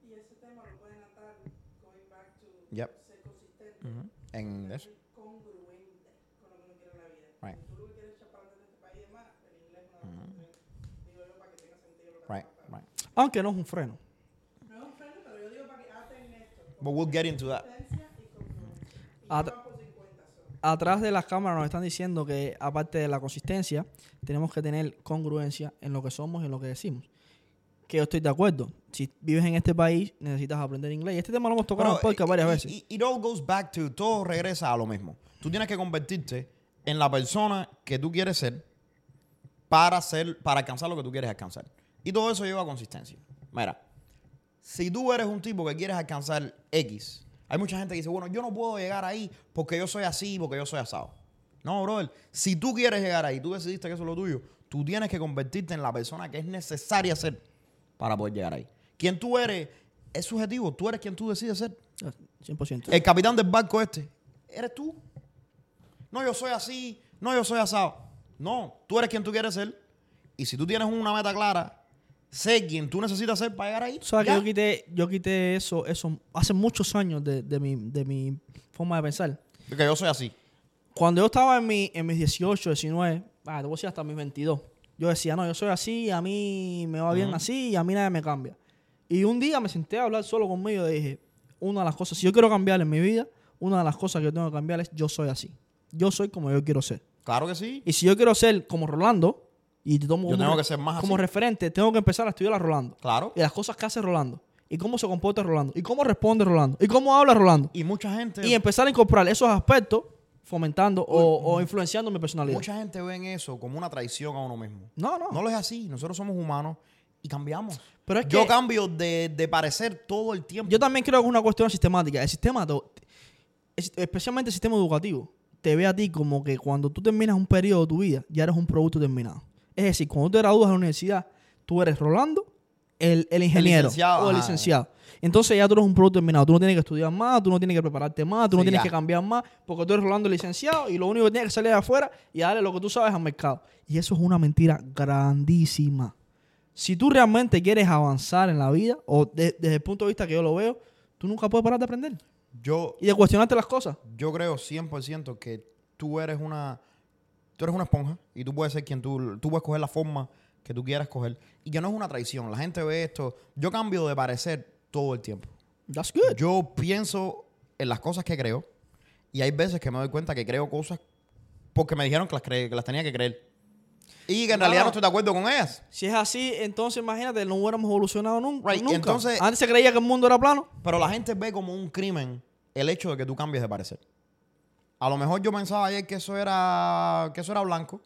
Y ese tema lo pueden atar, going back to Yep. ser consistente. En eso. congruente con lo que uno quiere en la vida. Right. Si tú lo que quieres echar para adelante en este país y demás, el inglés es una Digo yo para que tenga sentido lo que Right, está pasando. right. Aunque no es un freno. No es un freno, pero yo digo para que aten esto. But we'll get into that. Y Atrás de las cámaras nos están diciendo que aparte de la consistencia, tenemos que tener congruencia en lo que somos y en lo que decimos. Que yo estoy de acuerdo. Si vives en este país, necesitas aprender inglés. Y este tema lo hemos tocado en podcast varias veces. It all goes back to, todo regresa a lo mismo. Tú tienes que convertirte en la persona que tú quieres ser para ser, para alcanzar lo que tú quieres alcanzar. Y todo eso lleva a consistencia. Mira, si tú eres un tipo que quieres alcanzar X, hay mucha gente que dice, bueno, yo no puedo llegar ahí porque yo soy así, porque yo soy asado. No, brother. Si tú quieres llegar ahí, tú decidiste que eso es lo tuyo, tú tienes que convertirte en la persona que es necesaria ser para poder llegar ahí. Quien tú eres es subjetivo. Tú eres quien tú decides ser. 100%. El capitán del barco este, eres tú. No, yo soy así. No, yo soy asado. No, tú eres quien tú quieres ser. Y si tú tienes una meta clara, sé quien tú necesitas ser para llegar ahí. O sea, que yo quité, yo quité eso, eso hace muchos años de, de mi, de mi forma de pensar. Porque yo soy así. Cuando yo estaba en, mi, en mis 18, 19, ah, te voy a decir hasta mis 22, yo decía, no, yo soy así, a mí me va bien así y a mí nadie me cambia. Y un día me senté a hablar solo conmigo y dije, una de las cosas, si yo quiero cambiar en mi vida, una de las cosas que yo tengo que cambiar es yo soy así. Yo soy como yo quiero ser. Claro que sí. Y si yo quiero ser como Rolando, y tomo Yo como, tengo que ser más como así. referente, tengo que empezar a estudiar a Rolando. Claro. Y las cosas que hace Rolando. Y cómo se comporta Rolando. Y cómo responde Rolando. Y cómo habla Rolando. Y mucha gente, Y empezar a incorporar esos aspectos fomentando o, o influenciando mi personalidad. mucha gente ve en eso como una traición a uno mismo. No, no. No lo es así. Nosotros somos humanos y cambiamos. Pero es yo que- cambio de, de parecer todo el tiempo. Yo también creo que es una cuestión sistemática. El sistema, especialmente el sistema educativo, te ve a ti como que cuando tú terminas un periodo de tu vida, ya eres un producto terminado. Es decir, cuando tú te gradúas de la universidad, tú eres Rolando, el, el ingeniero licenciado, o el ajá. licenciado. Entonces ya tú eres un producto terminado. Tú no tienes que estudiar más, tú no tienes que prepararte más, tú no tienes ya. que cambiar más, porque tú eres Rolando el licenciado y lo único que tienes que salir de afuera y darle lo que tú sabes al mercado. Y eso es una mentira grandísima. Si tú realmente quieres avanzar en la vida, o de- desde el punto de vista que yo lo veo, tú nunca puedes parar de aprender Yo, y de cuestionarte las cosas. yo creo 100% que tú eres una tú eres una esponja y tú puedes ser quien tú tú puedes coger la forma que tú quieras coger y que no es una traición. La gente ve esto. Yo cambio de parecer todo el tiempo. That's good. Yo pienso en las cosas que creo y hay veces que me doy cuenta que creo cosas porque me dijeron que las, cre- que las tenía que creer. Y que en No, realidad no. estoy de acuerdo con ellas. Si es así, entonces imagínate, no hubiéramos evolucionado nun- Right, nunca. entonces- Antes se creía que el mundo era plano. Pero la gente ve como un crimen el hecho de que tú cambies de parecer. A lo mejor yo pensaba ayer que eso era que eso era blanco,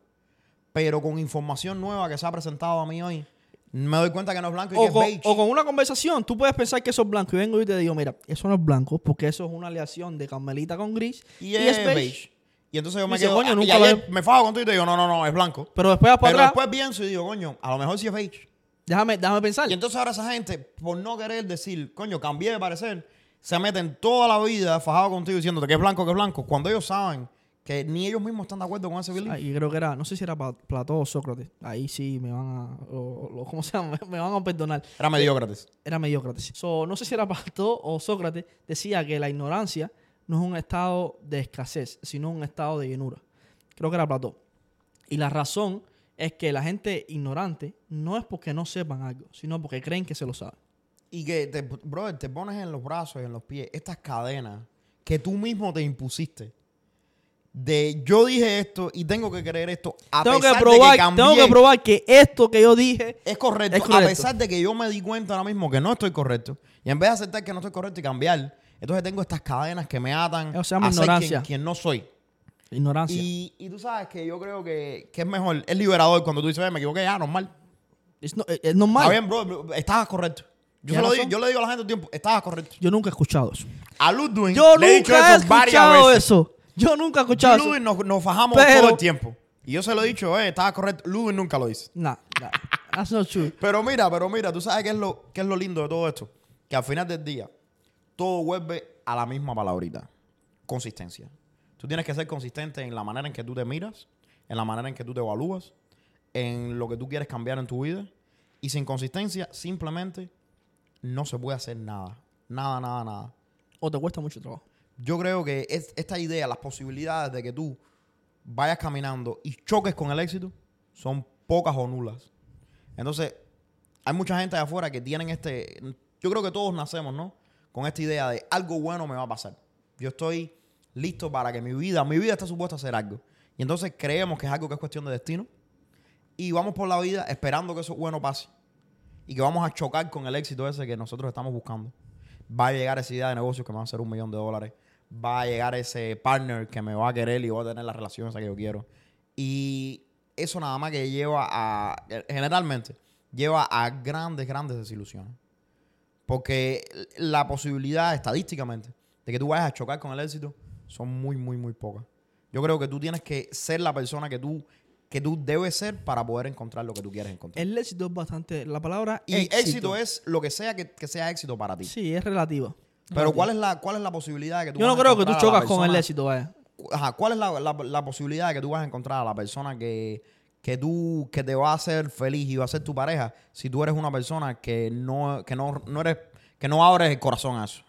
pero con información nueva que se ha presentado a mí hoy, me doy cuenta que no es blanco y que O es con, beige. o con una conversación, tú puedes pensar que eso es blanco y vengo y te digo, mira, eso no es blanco porque eso es una aleación de Carmelita con gris y, es beige. Y entonces yo me Dice, quedo, coño, y nunca lo ayer me fajo contigo y te digo, no, no, no, es blanco. Pero después vas para Pero atrás, después pienso y digo, coño, a lo mejor sí es beige. déjame, déjame pensar. Y entonces ahora esa gente, por no querer decir, coño, cambié de parecer, se meten toda la vida fajado contigo diciéndote que es blanco, que es blanco, cuando ellos saben que ni ellos mismos están de acuerdo con ese belief. Y creo que era, no sé si era Platón o Sócrates. Ahí sí me van a, o- o- ¿cómo se llama? Me van a perdonar. Era mediócrates. Era Mediócrates. So, no sé si era Platón o Sócrates, decía que la ignorancia no es un estado de escasez, sino un estado de llenura. Creo que era Platón. Y la razón es que la gente ignorante no es porque no sepan algo, sino porque creen que se lo saben. Y que, te, brother, te pones en los brazos y en los pies estas cadenas que tú mismo te impusiste. De yo dije esto y tengo que creer esto a Tengo que, pesar probar, de que cambié. tengo que probar que esto que yo dije Es correcto, Es correcto. A pesar de que yo me di cuenta ahora mismo que no estoy correcto. Y en vez de aceptar que no estoy correcto y cambiar, entonces tengo estas cadenas que me atan a ser ignorancia. quien, quien no soy. ignorancia. Y, y tú sabes que yo creo que, que es mejor, es liberador cuando tú dices, "Oye, me equivoqué, ya, normal. Es, no- es normal. Está bien, bro, estabas correcto. Yo, se lo digo, yo le digo a la gente el tiempo, estabas correcto. Yo nunca he escuchado eso. A Ludwig Yo le he dicho nunca he eso varias escuchado veces. eso. Yo nunca he Yo y escuchado eso. Ludwig nos, nos fajamos Pero- todo el tiempo. Y yo se lo he dicho, eh, estaba correcto. Ludwig nunca lo dice. Nah, nah. That's not true. Pero mira, pero mira, tú sabes qué es lo, qué es lo lindo de todo esto. Que al final del día, todo vuelve a la misma palabrita. Consistencia. Tú tienes que ser consistente en la manera en que tú te miras, en la manera en que tú te evalúas, en lo que tú quieres cambiar en tu vida. Y sin consistencia, simplemente no se puede hacer nada. Nada, nada, nada. O te cuesta mucho trabajo. Yo creo que es, esta idea, las posibilidades de que tú vayas caminando y choques con el éxito son pocas o nulas. Entonces, hay mucha gente de afuera que tienen este. Yo creo que todos nacemos, ¿no? Con esta idea de algo bueno me va a pasar. Yo estoy listo para que mi vida, mi vida está supuesta a hacer algo. Y entonces creemos que es algo que es cuestión de destino. Y vamos por la vida esperando que eso bueno pase. Y que vamos a chocar con el éxito ese que nosotros estamos buscando. Va a llegar esa idea de negocio que me va a hacer un millón de dólares. Va a llegar ese partner que me va a querer y voy a tener la relación esa que yo quiero. Y eso nada más que lleva a, generalmente, lleva a grandes, grandes desilusiones. Porque la posibilidad estadísticamente de que tú vayas a chocar con el éxito son muy, muy, muy pocas. Yo creo que tú tienes que ser la persona que tú, que tú debes ser para poder encontrar lo que tú quieres encontrar. El éxito es bastante. La palabra y éxito, es lo que sea que, que sea éxito para ti. Sí, es relativa. Pero. ¿cuál es la, cuál es la posibilidad de que tú Yo no creo que tú chocas con el éxito, vaya. Ajá, ¿cuál es la, la- la posibilidad de que tú vas a encontrar a la persona que, que tú que te va a hacer feliz y va a ser tu pareja si tú eres una persona que no que no, no eres que no abres el corazón a eso?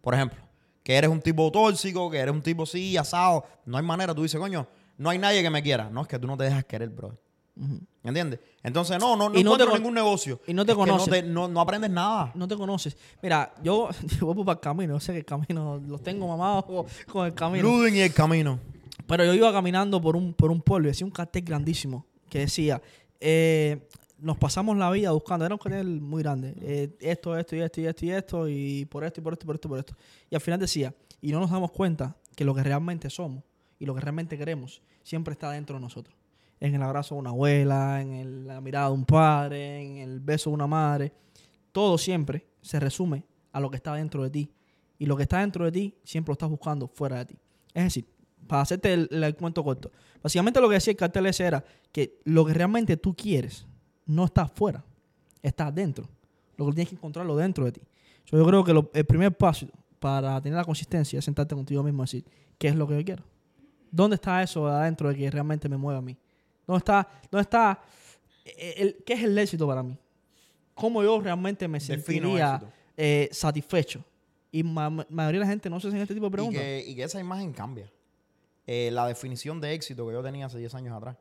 Por ejemplo, que eres un tipo tóxico, que eres un tipo sí, asado, no hay manera, tú dices, coño, no hay nadie que me quiera. No, es que tú no te dejas querer, bro. ¿Me entiendes? Entonces, no, no, no Y no te encuentro con- ningún negocio. y no te Es conoces. No, te- no- no aprendes nada. No te conoces. Mira, yo, yo voy para el camino. Yo sé que el camino los tengo mamados con- con el camino. Luden y el camino. Pero yo iba caminando por un, por un pueblo y decía un cartel grandísimo que decía, eh, nos pasamos la vida buscando, era un cartel muy grande, eh, esto, esto y esto y esto y esto, y por esto y por esto y por esto y por esto. Y al final decía, y no nos damos cuenta que lo que realmente somos y lo que realmente queremos siempre está dentro de nosotros. En el abrazo de una abuela, en la mirada de un padre, en el beso de una madre. Todo siempre se resume a lo que está dentro de ti. Y lo que está dentro de ti siempre lo estás buscando fuera de ti. Es decir, para hacerte el, cuento corto, básicamente lo que decía el cartel ese era que lo que realmente tú quieres no está afuera, está dentro. Lo que tienes que encontrarlo dentro de ti. Yo creo que el primer paso para tener la consistencia es sentarte contigo mismo y decir, ¿qué es lo que yo quiero? ¿Dónde está eso adentro de que realmente me mueve a mí? ¿Dónde está, dónde está el, qué es el éxito para mí? ¿Cómo yo realmente me sentiría eh, satisfecho? Y ma- mayoría de la gente no se hace este tipo de Y preguntas. que, y que esa imagen cambia. Eh, la definición de éxito que yo tenía hace 10 años atrás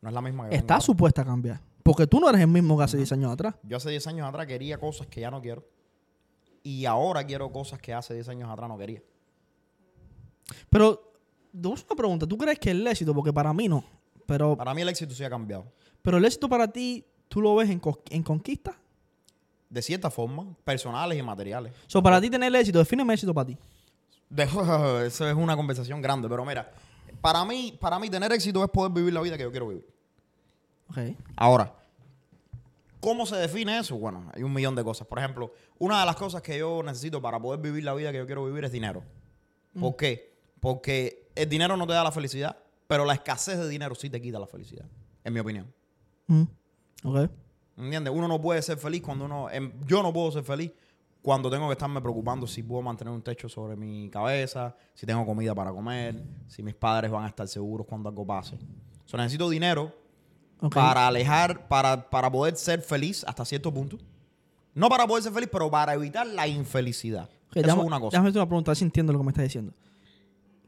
no es la misma que Está supuesta a cambiar. Porque tú no eres el mismo que hace 10 años atrás. Yo hace 10 años atrás quería cosas que ya no quiero. Y ahora quiero cosas que hace 10 años atrás no quería. Pero, hacer una pregunta. ¿Tú crees que el éxito, porque para mí no, pero, Para mí el éxito sí ha cambiado. pero el éxito para ti, tú lo ves en, en conquista? De cierta forma, personales y materiales. O sea, para ti tener éxito, defíneme éxito para ti. Eso es una conversación grande, pero mira, para mí, para mí tener éxito es poder vivir la vida que yo quiero vivir. Ok. Ahora, ¿cómo se define eso? Bueno, hay un millón de cosas. Por ejemplo, una de las cosas que yo necesito para poder vivir la vida que yo quiero vivir es dinero. ¿Por qué? Porque el dinero no te da la felicidad, pero la escasez de dinero sí te quita la felicidad, en mi opinión. Mm. Ok. ¿Entiendes? Uno no puede ser feliz cuando uno... em, yo no puedo ser feliz cuando tengo que estarme preocupando si puedo mantener un techo sobre mi cabeza, si tengo comida para comer, si mis padres van a estar seguros cuando algo pase. O sea, necesito dinero para alejar, para, para poder ser feliz hasta cierto punto. No para poder ser feliz, pero para evitar la infelicidad. Ok, Eso déjame- es una cosa. Déjame hacerte una pregunta, a ver si entiendo lo que me estás diciendo.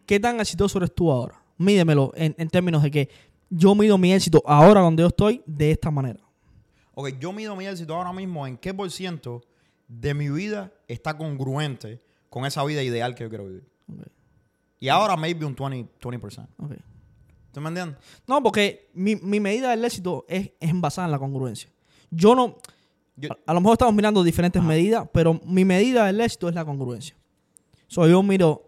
¿Qué tan exitoso eres tú ahora? Mídemelo en, en términos de que yo mido mi éxito ahora donde yo estoy de esta manera. Ok, yo mido mi éxito ahora mismo en qué por ciento de mi vida está congruente con esa vida ideal que yo quiero vivir. Y ahora maybe un 20%. 20%. Ok. ¿Tú me entiendes? No, porque mi, mi medida del éxito es, es basada en la congruencia. Yo no. Yo- a, a lo mejor estamos mirando diferentes medidas, pero mi medida del éxito es la congruencia. So, yo miro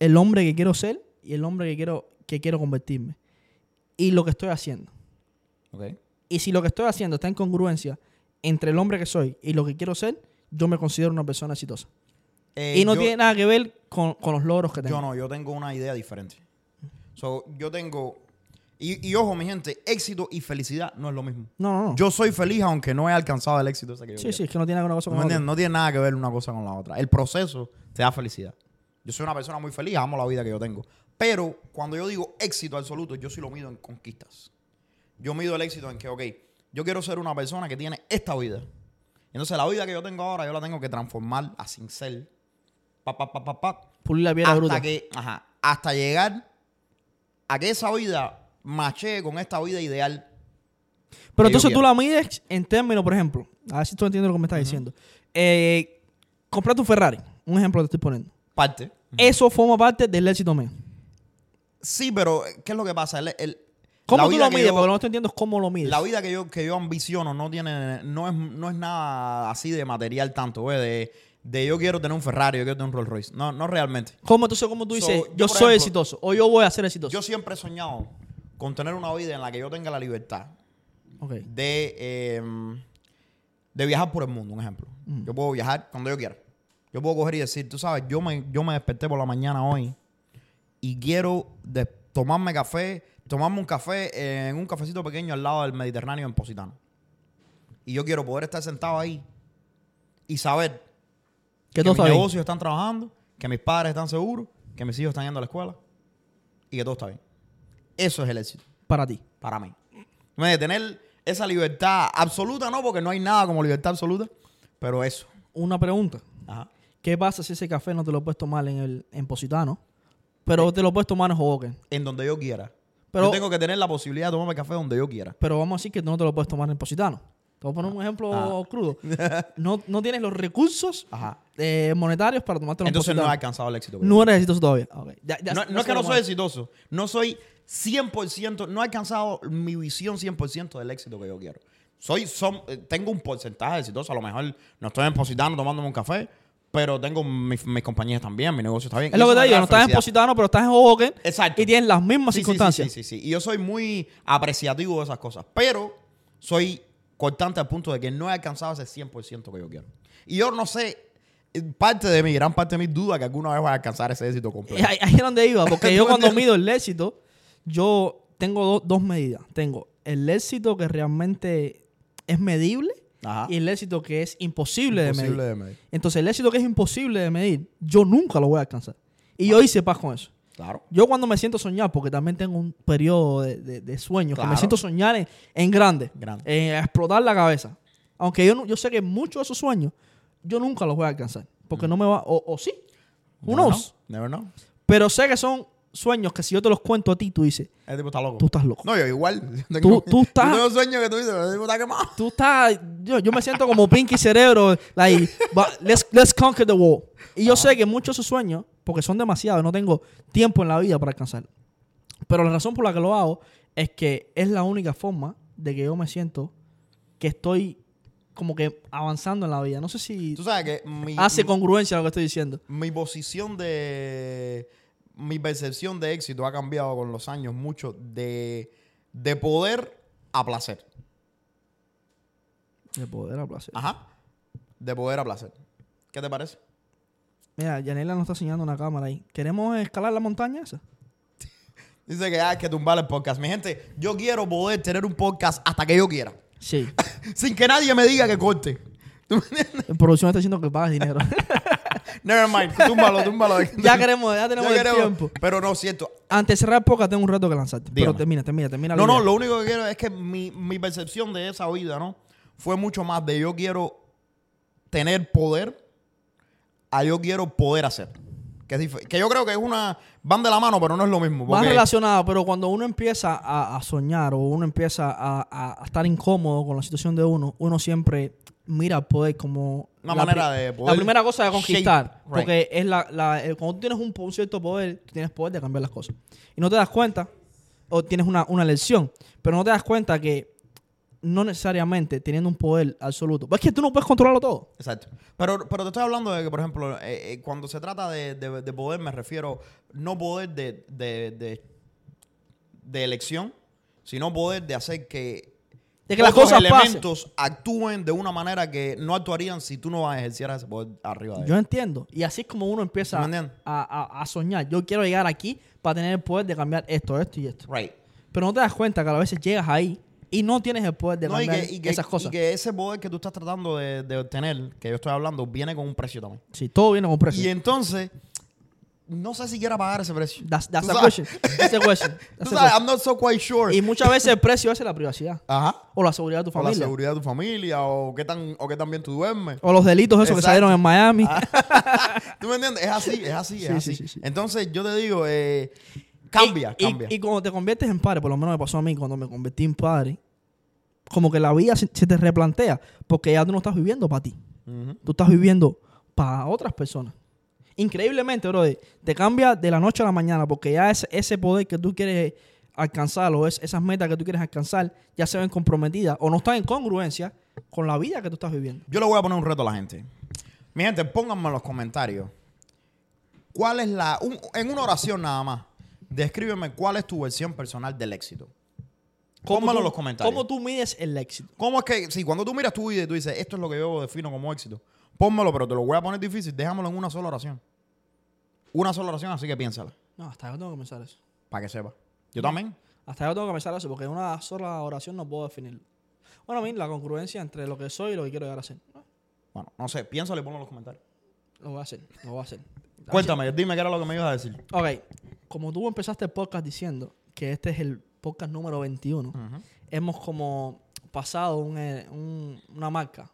el hombre que quiero ser y el hombre que quiero, que quiero convertirme. Y lo que estoy haciendo. Ok. Y si lo que estoy haciendo está en congruencia entre el hombre que soy y lo que quiero ser, yo me considero una persona exitosa. Eh, y no yo- tiene nada que ver con, con los logros que tengo. Yo no, yo tengo una idea diferente. So, yo tengo. Y, y ojo, mi gente, éxito y felicidad no es lo mismo. No, no, no. Yo soy feliz aunque no he alcanzado el éxito ese que yo sí, quiero. sí, es que no tiene cosa ¿Me con la otra. entiendes? No tiene nada que ver una cosa con la otra. El proceso te da felicidad. Yo soy una persona muy feliz, amo la vida que yo tengo. Pero cuando yo digo éxito absoluto, yo sí lo mido en conquistas. Yo mido el éxito en que, ok, yo quiero ser una persona que tiene esta vida. Entonces la vida que yo tengo ahora, yo la tengo que transformar a sin ser. Pa, pa, pa, pa, pa, Pulir la piedra hasta bruta. que, ajá, hasta llegar a que esa vida mache con esta vida ideal. Pero que entonces tú la mides en términos, por ejemplo, a ver si tú entiendes lo que me estás diciendo. Eh, comprar tu Ferrari, un ejemplo te estoy poniendo. Parte. Eso forma parte del éxito mío. Sí, pero ¿qué es lo que pasa? El, el- ¿Cómo tú lo mides? yo- Porque no estoy entendiendo cómo lo mides. La vida que yo, que yo ambiciono no tiene, no es, no es nada así de material tanto, güey, de, de yo quiero tener un Ferrari, yo quiero tener un Rolls Royce. No, no realmente. ¿Cómo entonces, cómo tú So, dices, yo, soy ejemplo, exitoso o yo voy a ser exitoso? Yo siempre he soñado con tener una vida en la que yo tenga la libertad de, eh, de viajar por el mundo, un ejemplo. Yo puedo viajar cuando yo quiera. Yo puedo coger y decir, tú sabes, yo me, yo me desperté por la mañana hoy y quiero de- tomarme café, tomarme un café en un cafecito pequeño al lado del Mediterráneo en Positano. Y yo quiero poder estar sentado ahí y saber Que mis bien. negocios están trabajando, que mis padres están seguros, que mis hijos están yendo a la escuela y que todo está bien. Eso es el éxito Para ti. para mí. De tener esa libertad absoluta, no, porque no hay nada como libertad absoluta, pero eso. Una pregunta. Ajá. ¿Qué pasa si ese café no te lo puedes tomar en el en Positano, pero te lo puedes tomar en Hoboken? En donde yo quiera. Pero- yo tengo que tener la posibilidad de tomarme café donde yo quiera. Pero vamos a decir que tú no te lo puedes tomar en Positano. Te voy a poner un ejemplo Ah. crudo. No, no tienes los recursos eh, monetarios para tomártelo en Entonces no Positano. alcanzado el éxito. No eres exitoso todavía. Ok. Ya- ya- no, es que no soy exitoso. No soy 100%, no he alcanzado mi visión 100% del éxito que yo quiero. Soy, son, eh, tengo un porcentaje exitoso. A lo mejor no estoy en Positano tomándome un café, pero tengo mis, mis compañías también, mi negocio está bien. Es lo que te digo, no estás en. Positano, pero estás en Hoboken Exacto. y tienes las mismas Sí, sí, sí, circunstancias. Sí, sí, sí. Y yo soy muy apreciativo de esas cosas. Pero soy cortante al punto de que no he alcanzado ese 100% que yo quiero. Y yo no sé, eh, parte de mi, gran parte de mi duda que alguna vez voy a alcanzar ese éxito completo. ahí, ahí es donde iba, porque yo ¿Tú cuando mido el éxito, yo tengo do- dos medidas. Tengo el éxito que realmente es medible Ajá. y el éxito que es imposible, de medir. de medir. Entonces, el éxito que es imposible de medir, yo nunca lo voy a alcanzar. Y yo hice paz con eso. Claro. Yo cuando me siento soñar, porque también tengo un periodo de, de, de sueños, que me siento soñar en, en grande, Grande. en explotar la cabeza. Aunque yo, yo sé que muchos de esos sueños, yo nunca los voy a alcanzar. Porque no me va, o, o sí, who Never know. Never know. Pero sé que son sueños que si yo te los cuento a ti, tú dices, Ese tipo está loco. tú estás loco. No, yo igual. Yo Tú- tú estás- Yo tengo sueños que tú dices, ese tipo está quemado. Tú estás, yo, yo me siento como Pinky Cerebro, like, let's, let's conquer the world. Y yo sé que muchos de esos sueños, porque son demasiados, no tengo tiempo en la vida para alcanzar. Pero la razón por la que lo hago es que es la única forma de que yo me siento que estoy como que avanzando en la vida. No sé si Tú sabes que mi, hace mi- congruencia a lo que estoy diciendo. mi posición de. Mi percepción de éxito ha cambiado con los años mucho de, de poder a placer. De poder a placer. Ajá. De poder a placer. ¿Qué te parece? Mira, Yanela nos está enseñando una cámara ahí. ¿Queremos escalar la montaña esa? Dice que hay que tumbar el podcast. Mi gente, yo quiero poder tener un podcast hasta que yo quiera. Sí. Sin que nadie me diga que corte. ¿Tú me entiendes? En producción está diciendo que pagas dinero. Never mind. Túmbalo, túmbalo. ya queremos, ya tenemos Ya el queremos. tiempo. Pero no, cierto. Antes de cerrar poca tengo un reto que lanzarte. Dígame. Pero termina, termina, termina. No, no, lo único que quiero es que mi, mi percepción de esa vida, ¿no? Fue mucho más de yo quiero tener poder a yo quiero poder hacer. Que, es que yo creo que es una... Van de la mano, pero no es lo mismo. Porque- relacionado, pero cuando uno empieza a, a soñar o uno empieza a, a- a estar incómodo con la situación de uno, uno siempre mira el poder como Una la manera de poder La primera cosa de shape, conquistar. right. Porque es la, la- cuando tú tienes un, cierto poder, tú tienes poder de cambiar las cosas. Y no te das cuenta, o tienes una, una lección, pero no te das cuenta que no necesariamente teniendo un poder absoluto. Es que tú no puedes controlarlo todo. Exacto. Pero, pero te estoy hablando de que, por ejemplo, eh, eh, cuando se trata de, de- de poder, me refiero no poder de, de, de, de elección, sino poder de hacer que, De que las cosas pasen. elementos actúen de una manera que no actuarían si tú no ejercieras ese poder arriba de Yo ellos. entiendo. Y así es como uno empieza a, a- a soñar. Yo quiero llegar aquí para tener el poder de cambiar esto, esto y esto. Right. Pero no te das cuenta que a veces llegas ahí y no tienes el poder de No, y cambiar que, y que- esas cosas. y que ese poder que tú estás tratando de, de obtener, que yo estoy hablando, viene con un precio también. Sí, todo viene con precio. Y entonces, no sé si quiera pagar ese precio. That's, that's a sabes- question. That's a question. Tú That's a sabes, question. I'm not so quite sure. Y muchas veces el precio es la privacidad. Ajá. O la seguridad de tu O la familia. seguridad de tu familia, o qué tan, o qué tan bien tú duermes. O los delitos esos que salieron en Miami. ¿Tú me entiendes? Es así, es así, es Sí, así. sí, sí. Entonces, yo te digo, eh, cambia, y, cambia. Y, cuando te conviertes en padre, por lo menos me pasó a mí cuando me convertí en padre, como que la vida se, se te replantea, porque ya tú no estás viviendo para ti, tú estás viviendo para otras personas. Increíblemente, bro, te cambia de la noche a la mañana, porque ya ese, ese poder que tú quieres alcanzar o es- esas metas que tú quieres alcanzar ya se ven comprometidas o no están en congruencia con la vida que tú estás viviendo. Yo le voy a poner un reto a la gente. Mi gente, pónganme en los comentarios. ¿Cuál es la. un- en una oración nada más. Descríbeme cuál es tu versión personal del éxito. Tú- en los comentarios. ¿Cómo tú mides el éxito? ¿Cómo es que, si cuando tú miras tu vida y tú dices, esto es lo que yo defino como éxito, pónmelo, pero te lo voy a poner difícil, déjamelo en una sola oración. Una sola oración, así que piénsala, No, hasta yo tengo que pensar eso. para que sepa. Yo también. Hasta yo tengo que pensar eso, porque en una sola oración no puedo definirlo. Bueno, a mí la congruencia entre lo que soy y lo que quiero llegar a ser. No, Bueno, no sé, piénsalo y ponlo en los comentarios. Lo voy a hacer, lo voy a hacer. Cuéntame, dime qué era lo que me ibas a decir. Ok, como tú empezaste el podcast diciendo que este es el podcast número 21, Ujú. hemos como pasado un, eh, un- una marca.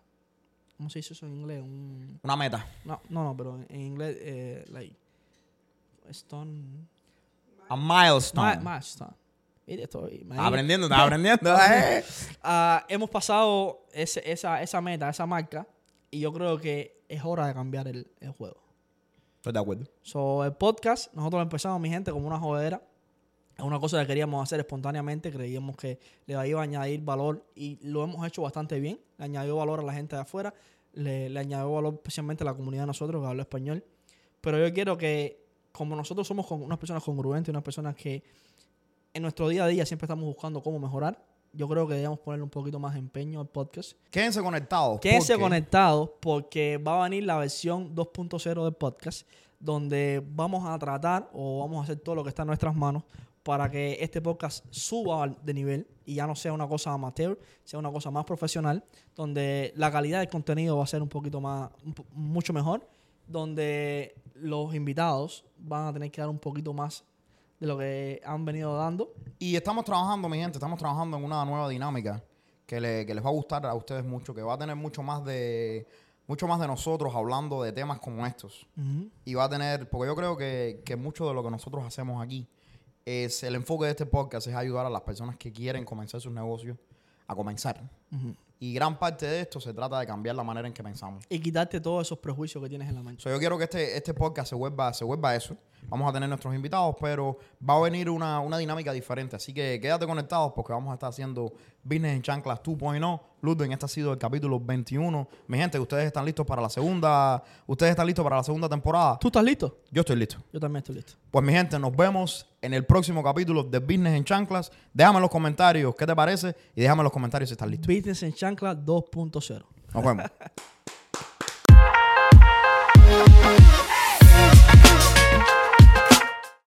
¿Cómo se dice eso en inglés? Un- Una meta. no, no, no, pero en, inglés, eh, like, stone, A milestone. mi- milestone. Mire, estoy, me- Estás aprendiendo, estás aprendiendo. eh. Ah, hemos pasado ese- esa, esa meta, esa marca, y yo creo que es hora de cambiar el, el juego. Estoy de acuerdo. So, el podcast, nosotros lo empezamos, mi gente, como una jodera. Es una cosa que queríamos hacer espontáneamente, creíamos que le iba a añadir valor y lo hemos hecho bastante bien. Le añadió valor a la gente de afuera, le, le añadió valor especialmente a la comunidad de nosotros que habla español. Pero yo quiero que, como nosotros somos con- unas personas congruentes, unas personas que en nuestro día a día siempre estamos buscando cómo mejorar, yo creo que debemos ponerle un poquito más empeño al podcast. Quédense conectados. Quédense porque conectados porque va a venir la versión 2.0 del podcast, donde vamos a tratar o vamos a hacer todo lo que está en nuestras manos para que este podcast suba de nivel y ya no sea una cosa amateur, sea una cosa más profesional, donde la calidad del contenido va a ser un poquito más, mucho mejor, donde los invitados van a tener que dar un poquito más de lo que han venido dando. Y estamos trabajando, mi gente, estamos trabajando en una nueva dinámica que, le- que les va a gustar a ustedes mucho, que va a tener mucho más de mucho más de nosotros hablando de temas como estos. Y va a tener, porque yo creo que, que mucho de lo que nosotros hacemos aquí es el enfoque de este podcast es ayudar a las personas que quieren comenzar sus negocios a comenzar. Y gran parte de esto se trata de cambiar la manera en que pensamos. Y quitarte todos esos prejuicios que tienes en la mente. So, yo quiero que este, este podcast se vuelva, se vuelva eso. Vamos a tener nuestros invitados, pero va a venir una, una dinámica diferente. Así que quédate conectados porque vamos a estar haciendo Business en Chanclas 2.0. Ludwig, este ha sido el capítulo 21. Mi gente, ustedes están listos para la segunda. Ustedes están listos para la segunda temporada. ¿Tú estás listo? Yo estoy listo. Yo también estoy listo. Pues mi gente, nos vemos en el próximo capítulo de Business en Chanclas. Déjame en los comentarios qué te parece y déjame en los comentarios si estás listo. Business en Chanclas 2.0. Nos vemos.